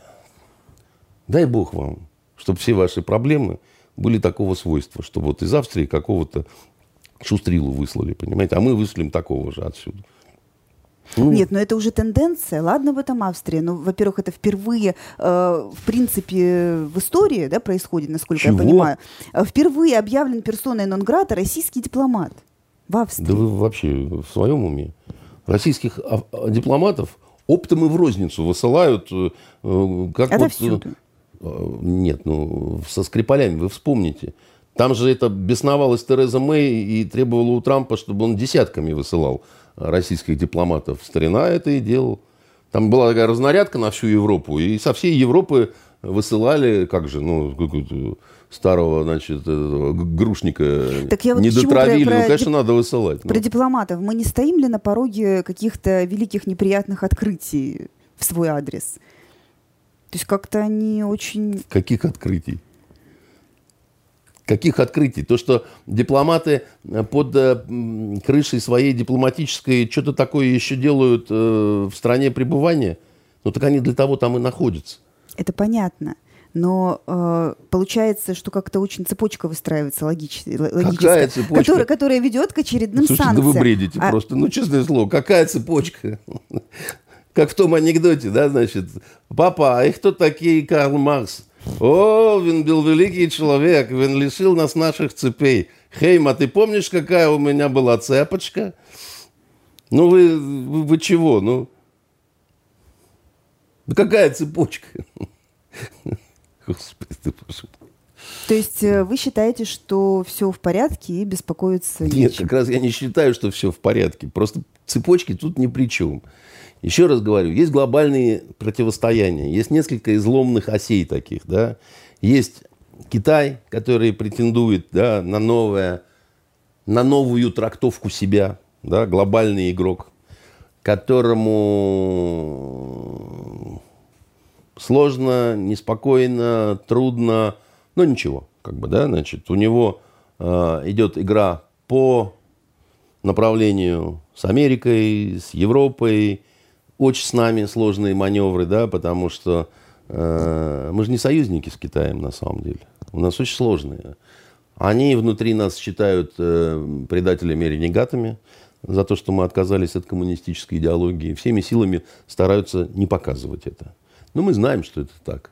Дай Бог вам, чтобы все ваши проблемы были такого свойства, что вот из Австрии какого-то шустрилу выслали, понимаете, а мы выслали такого же отсюда. Ну, Нет, но это уже тенденция. Ладно, в этом Австрии. Но, во-первых, это впервые, э, в принципе, в истории да, происходит, насколько Чего? я понимаю. Э, впервые объявлен персоной нон-грата российский дипломат в Австрии. Да вы вообще в своем уме? Российских дипломатов оптом и в розницу высылают. Э, как это вот, всюду. Нет, ну, со Скрипалями вы вспомните. Там же это бесновалась Тереза Мэй и требовала у Трампа, чтобы он десятками высылал российских дипломатов. Старина это и делал. Там была такая разнарядка на всю Европу, и со всей Европы высылали, как же, ну, старого, значит, грушника так я вот не дотравили. Про, про, ну, конечно, надо высылать. Про ну. дипломатов. Мы не стоим ли на пороге каких-то великих неприятных открытий в свой адрес? То есть как-то они очень... Каких открытий? Каких открытий? То, что дипломаты э, под э, крышей своей дипломатической что-то такое еще делают э, в стране пребывания, ну так они для того там и находятся. Это понятно. Но э, получается, что как-то очень цепочка выстраивается логически, какая цепочка? Которая, которая ведет к очередным Слушайте, санкциям. да вы бредите а... просто. Ну, честное слово, какая цепочка? как в том анекдоте, да, значит, папа, а их кто такие Карл Маркс? О, он был великий человек, он лишил нас наших цепей. Хейма, ты помнишь, какая у меня была цепочка? Ну, вы, вы, вы чего, ну? Да какая цепочка? *laughs* Господи, ты прошу. То есть вы считаете, что все в порядке и беспокоиться Нет, нечем? как раз я не считаю, что все в порядке. Просто цепочки тут ни при чем. Еще раз говорю, есть глобальные противостояния, есть несколько изломных осей таких, да. Есть Китай, который претендует да, на, новое, на новую трактовку себя, да, глобальный игрок, которому Сложно, неспокойно, трудно, но ничего, как бы, да, значит, у него э, идет игра по направлению с Америкой, с Европой, очень с нами сложные маневры, да, потому что э, мы же не союзники с Китаем на самом деле. У нас очень сложные. Они внутри нас считают э, предателями и ренегатами за то, что мы отказались от коммунистической идеологии. Всеми силами стараются не показывать это. Но мы знаем, что это так.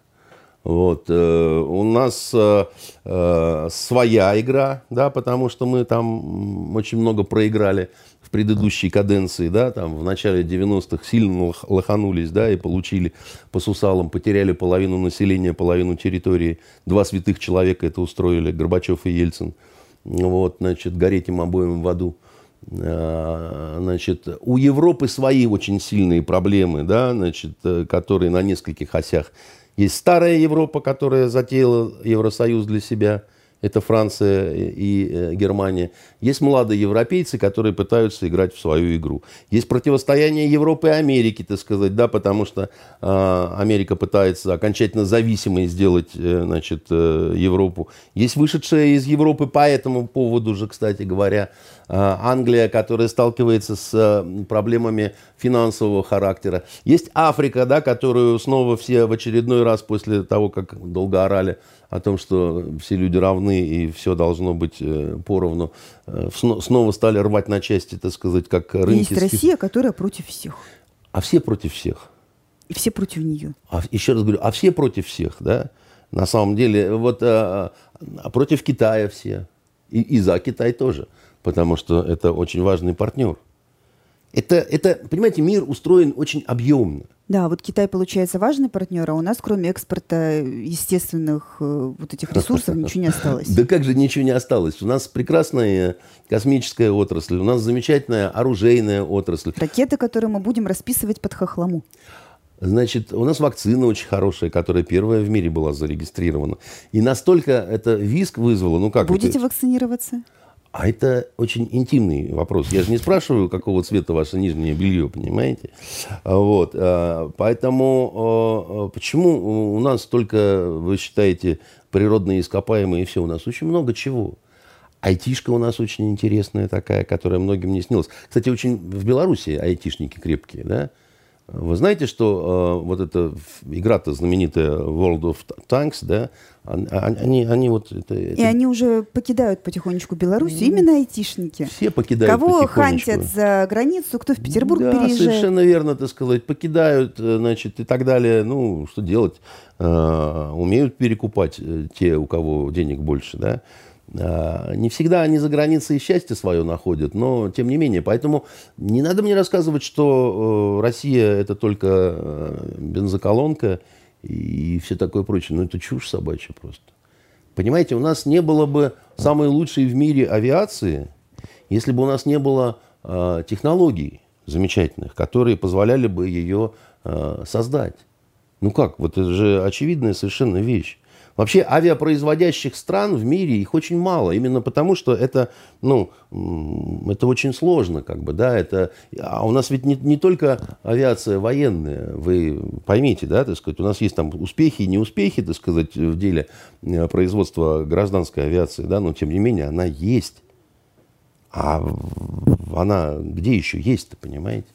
Вот. Э, у нас э, э, своя игра, да, потому что мы там очень много проиграли в предыдущей каденции, да, там в начале 90-х сильно лоханулись, да, и получили по сусалам, потеряли половину населения, половину территории. Два святых человека это устроили, Горбачев и Ельцин. Вот, значит, гореть им обоим в аду. Значит, у Европы свои очень сильные проблемы, да, значит, которые на нескольких осях есть старая Европа, которая затеяла Евросоюз для себя. Это Франция и э, Германия. Есть молодые европейцы, которые пытаются играть в свою игру. Есть противостояние Европы и Америки, так сказать, да, потому что э, Америка пытается окончательно зависимой сделать э, значит, э, Европу. Есть вышедшая из Европы по этому поводу же, кстати говоря, Э, Англия, которая сталкивается с э, проблемами финансового характера. Есть Африка, да, которую снова все в очередной раз после того, как долго орали о том, что все люди равны и все должно быть э, поровну, снова стали рвать на части, так сказать, как рынки. Есть Россия, которая против всех. А все против всех. И все против нее. А, еще раз говорю, а все против всех, да? На самом деле, вот а, а против Китая все. И, и за Китай тоже потому что это очень важный партнер. Это, это, понимаете, мир устроен очень объемно. Да, вот Китай, получается, важный партнер, а у нас, кроме экспорта естественных э, вот этих ресурсов, ничего не осталось. Да как же ничего не осталось? У нас прекрасная космическая отрасль, у нас замечательная оружейная отрасль. Ракеты, которые мы будем расписывать под хохлому. Значит, у нас вакцина очень хорошая, которая первая в мире была зарегистрирована. И настолько это виск вызвало, ну как Будете это? вакцинироваться? А это очень интимный вопрос. Я же не спрашиваю, какого цвета ваше нижнее белье, понимаете? Вот. А, поэтому а, а, почему у нас только, вы считаете, природные ископаемые и все? У нас очень много чего. Айтишка у нас очень интересная такая, которая многим не снилась. Кстати, очень в Беларуси айтишники крепкие, да? Вы знаете, что э, вот эта игра-то знаменитая World of Tanks, да, они, они вот это, И они уже покидают потихонечку Беларусь, именно айтишники. Все покидают Кого хантят за границу, кто в Петербург да, переезжает. совершенно верно, так сказать, покидают, э, значит, и так далее. Ну, что делать? Э, умеют перекупать э, те, у кого денег больше, да. А, не всегда они за границей счастье свое находят, но тем не менее. Поэтому не надо мне рассказывать, что э, Россия это только э, бензоколонка и все такое прочее. Ну, это чушь собачья просто. Понимаете, у нас не было бы самой лучшей в мире авиации, если бы у нас не было э, технологий замечательных, которые позволяли бы ее создать. Ну как, вот это же очевидная совершенно вещь. Вообще авиапроизводящих стран в мире их очень мало, именно потому что это, ну, это очень сложно, как бы, да, это, а у нас ведь не, не только авиация военная, вы поймите, да, так сказать, у нас есть там успехи и неуспехи, так сказать, в деле э, производства гражданской авиации, да, но тем не менее она есть. А она где еще есть-то, понимаете?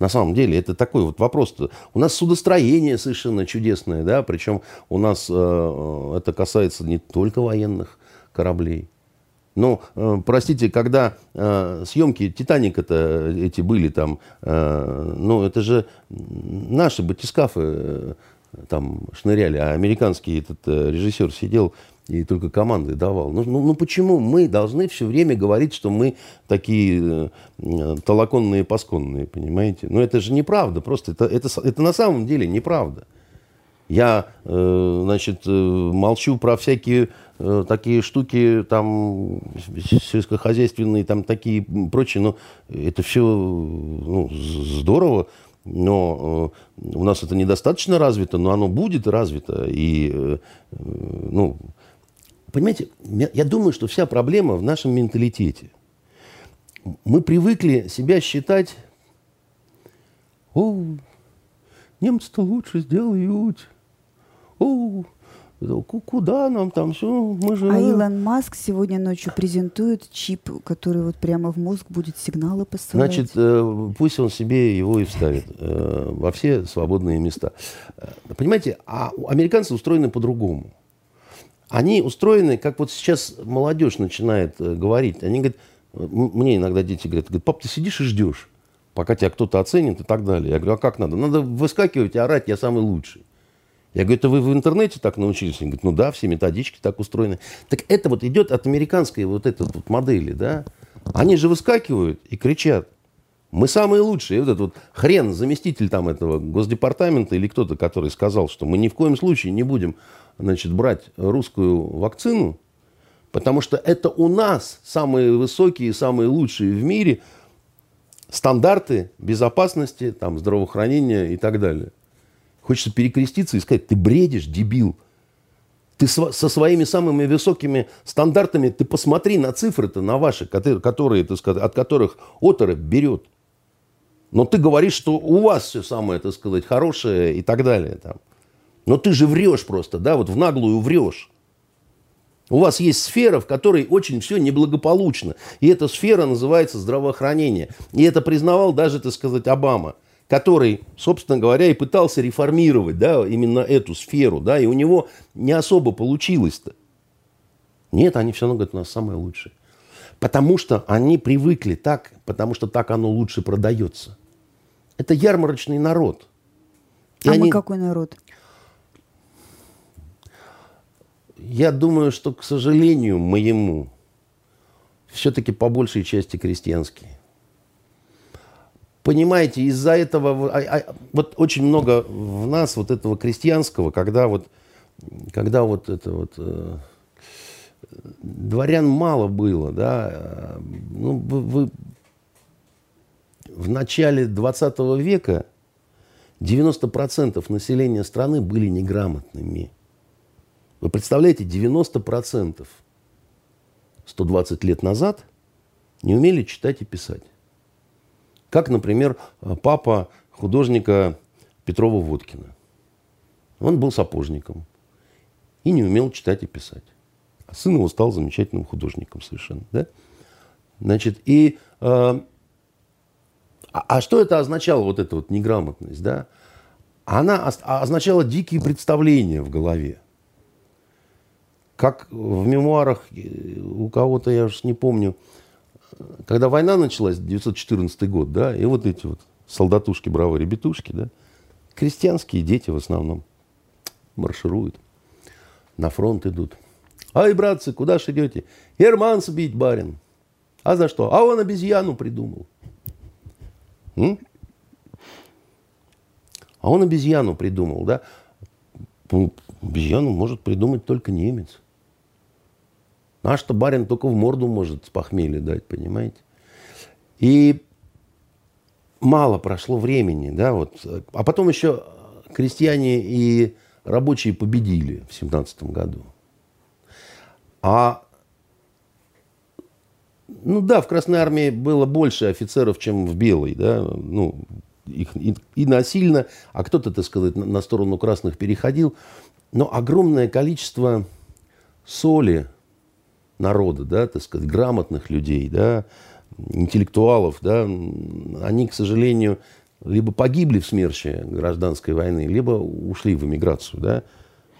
На самом деле, это такой вот вопрос. У нас судостроение совершенно чудесное, да, причем у нас э, э, это касается не только военных кораблей. Но, э, простите, когда э, съемки Титаника-то эти были там, э, ну, это же наши батискафы э, там шныряли, а американский этот э, режиссер сидел и только команды давал. Ну, ну, ну почему мы должны все время говорить, что мы такие э, толоконные, пасконные, понимаете? Ну это же неправда, просто это, это, это на самом деле неправда. Я, э, значит, э, молчу про всякие э, такие штуки, там, сельскохозяйственные, там, такие прочие, но это все ну, здорово, но э, у нас это недостаточно развито, но оно будет развито, и, э, ну, Понимаете, я думаю, что вся проблема в нашем менталитете. Мы привыкли себя считать, о, немцы-то лучше сделают, О, Куда нам там все? Мы же... А Илон Маск сегодня ночью презентует чип, который вот прямо в мозг будет сигналы посылать. Значит, э, пусть он себе его и вставит э, во все свободные места. Э, понимаете, а американцы устроены по-другому. Они устроены, как вот сейчас молодежь начинает говорить. Они говорят, мне иногда дети говорят, говорят, пап, ты сидишь и ждешь, пока тебя кто-то оценит и так далее. Я говорю, а как надо? Надо выскакивать и орать, я самый лучший. Я говорю, это вы в интернете так научились? Они говорят, ну да, все методички так устроены. Так это вот идет от американской вот этой вот модели, да? Они же выскакивают и кричат. Мы самые лучшие. И вот этот вот хрен, заместитель там этого госдепартамента или кто-то, который сказал, что мы ни в коем случае не будем значит, брать русскую вакцину, потому что это у нас самые высокие, самые лучшие в мире стандарты безопасности, там, здравоохранения и так далее. Хочется перекреститься и сказать, ты бредишь, дебил. Ты со своими самыми высокими стандартами, ты посмотри на цифры-то, на ваши, которые, которые так сказать, от которых оторопь берет. Но ты говоришь, что у вас все самое, так сказать, хорошее и так далее. Там. Но ты же врешь просто, да, вот в наглую врешь. У вас есть сфера, в которой очень все неблагополучно. И эта сфера называется здравоохранение. И это признавал даже, так сказать, Обама который, собственно говоря, и пытался реформировать да, именно эту сферу, да, и у него не особо получилось-то. Нет, они все равно говорят, у нас самое лучшее. Потому что они привыкли так, потому что так оно лучше продается. Это ярмарочный народ. И а они... мы какой народ? Я думаю, что, к сожалению моему, все-таки по большей части крестьянские понимаете, из-за этого, а, а, вот очень много в нас вот этого крестьянского, когда вот, когда вот это вот, э, дворян мало было, да, э, ну, вы, вы в начале 20 века 90% населения страны были неграмотными. Вы представляете, 90% 120 лет назад не умели читать и писать. Как, например, папа художника Петрова-Водкина. Он был сапожником и не умел читать и писать. А сын его стал замечательным художником совершенно. Да? Значит, и... Э, а, а что это означало, вот эта вот неграмотность? Да? Она означала дикие представления в голове. Как в мемуарах э, у кого-то, я уж не помню, когда война началась, 914 год, да, и вот эти вот солдатушки, бравые ребятушки, да, крестьянские дети в основном маршируют, на фронт идут. Ай, братцы, куда ж идете? Герман сбить, барин. А за что? А он обезьяну придумал. А он обезьяну придумал, да? Ну, обезьяну может придумать только немец. Наш-то барин только в морду может с похмелья дать, понимаете? И мало прошло времени, да, вот. А потом еще крестьяне и рабочие победили в семнадцатом году. А ну да, в Красной Армии было больше офицеров, чем в Белой, да, ну, их и, и насильно, а кто-то, так сказать, на, сторону красных переходил. Но огромное количество соли, народа, да, так сказать, грамотных людей, да, интеллектуалов, да, они, к сожалению, либо погибли в смерче гражданской войны, либо ушли в эмиграцию, да.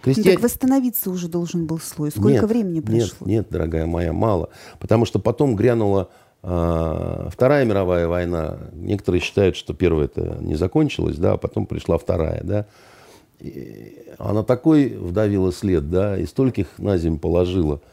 Крестьяне... Ну, так восстановиться уже должен был слой. Сколько нет, времени прошло? Нет, нет, дорогая моя, мало. Потому что потом грянула э, Вторая мировая война. Некоторые считают, что первая это не закончилась, да, а потом пришла вторая, да. И она такой вдавила след, да, и стольких на землю положила –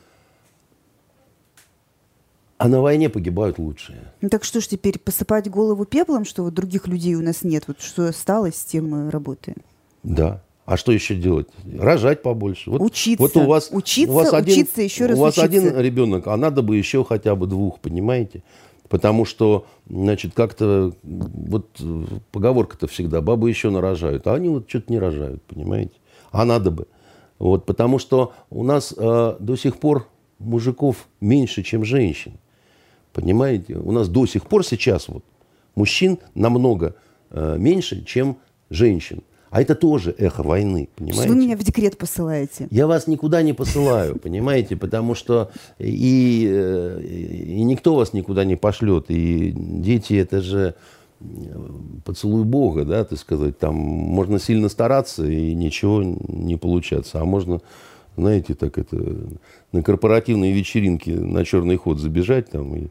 а на войне погибают лучшие. Ну так что ж теперь посыпать голову пеплом, что вот других людей у нас нет, вот что осталось, с тем мы работаем. Да. А что еще делать? Рожать побольше. Вот, учиться. Вот у вас, учиться, у вас один, учиться, еще раз У вас учиться. один ребенок, а надо бы еще хотя бы двух, понимаете? Потому что, значит, как-то, вот поговорка-то всегда, бабы еще нарожают, а они вот что-то не рожают, понимаете? А надо бы. Вот, потому что у нас э, до сих пор мужиков меньше, чем женщин. Понимаете? У нас до сих пор сейчас вот мужчин намного э, меньше, чем женщин. А это тоже эхо войны, понимаете? Вы меня в декрет посылаете. Я вас никуда не посылаю, *laughs* понимаете, потому что и, э, и никто вас никуда не пошлет. И дети это же поцелуй Бога, да, так сказать, там можно сильно стараться и ничего не получаться, а можно, знаете, так это на корпоративные вечеринки на черный ход забежать там и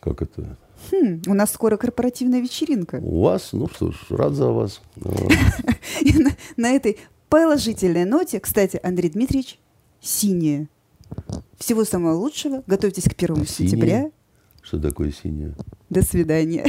как это. Хм, у нас скоро корпоративная вечеринка. У вас, ну что ж, рад за вас. На этой положительной ноте, кстати, Андрей Дмитриевич, синее. Всего самого лучшего. Готовьтесь к первому сентября. Что такое синее? До свидания.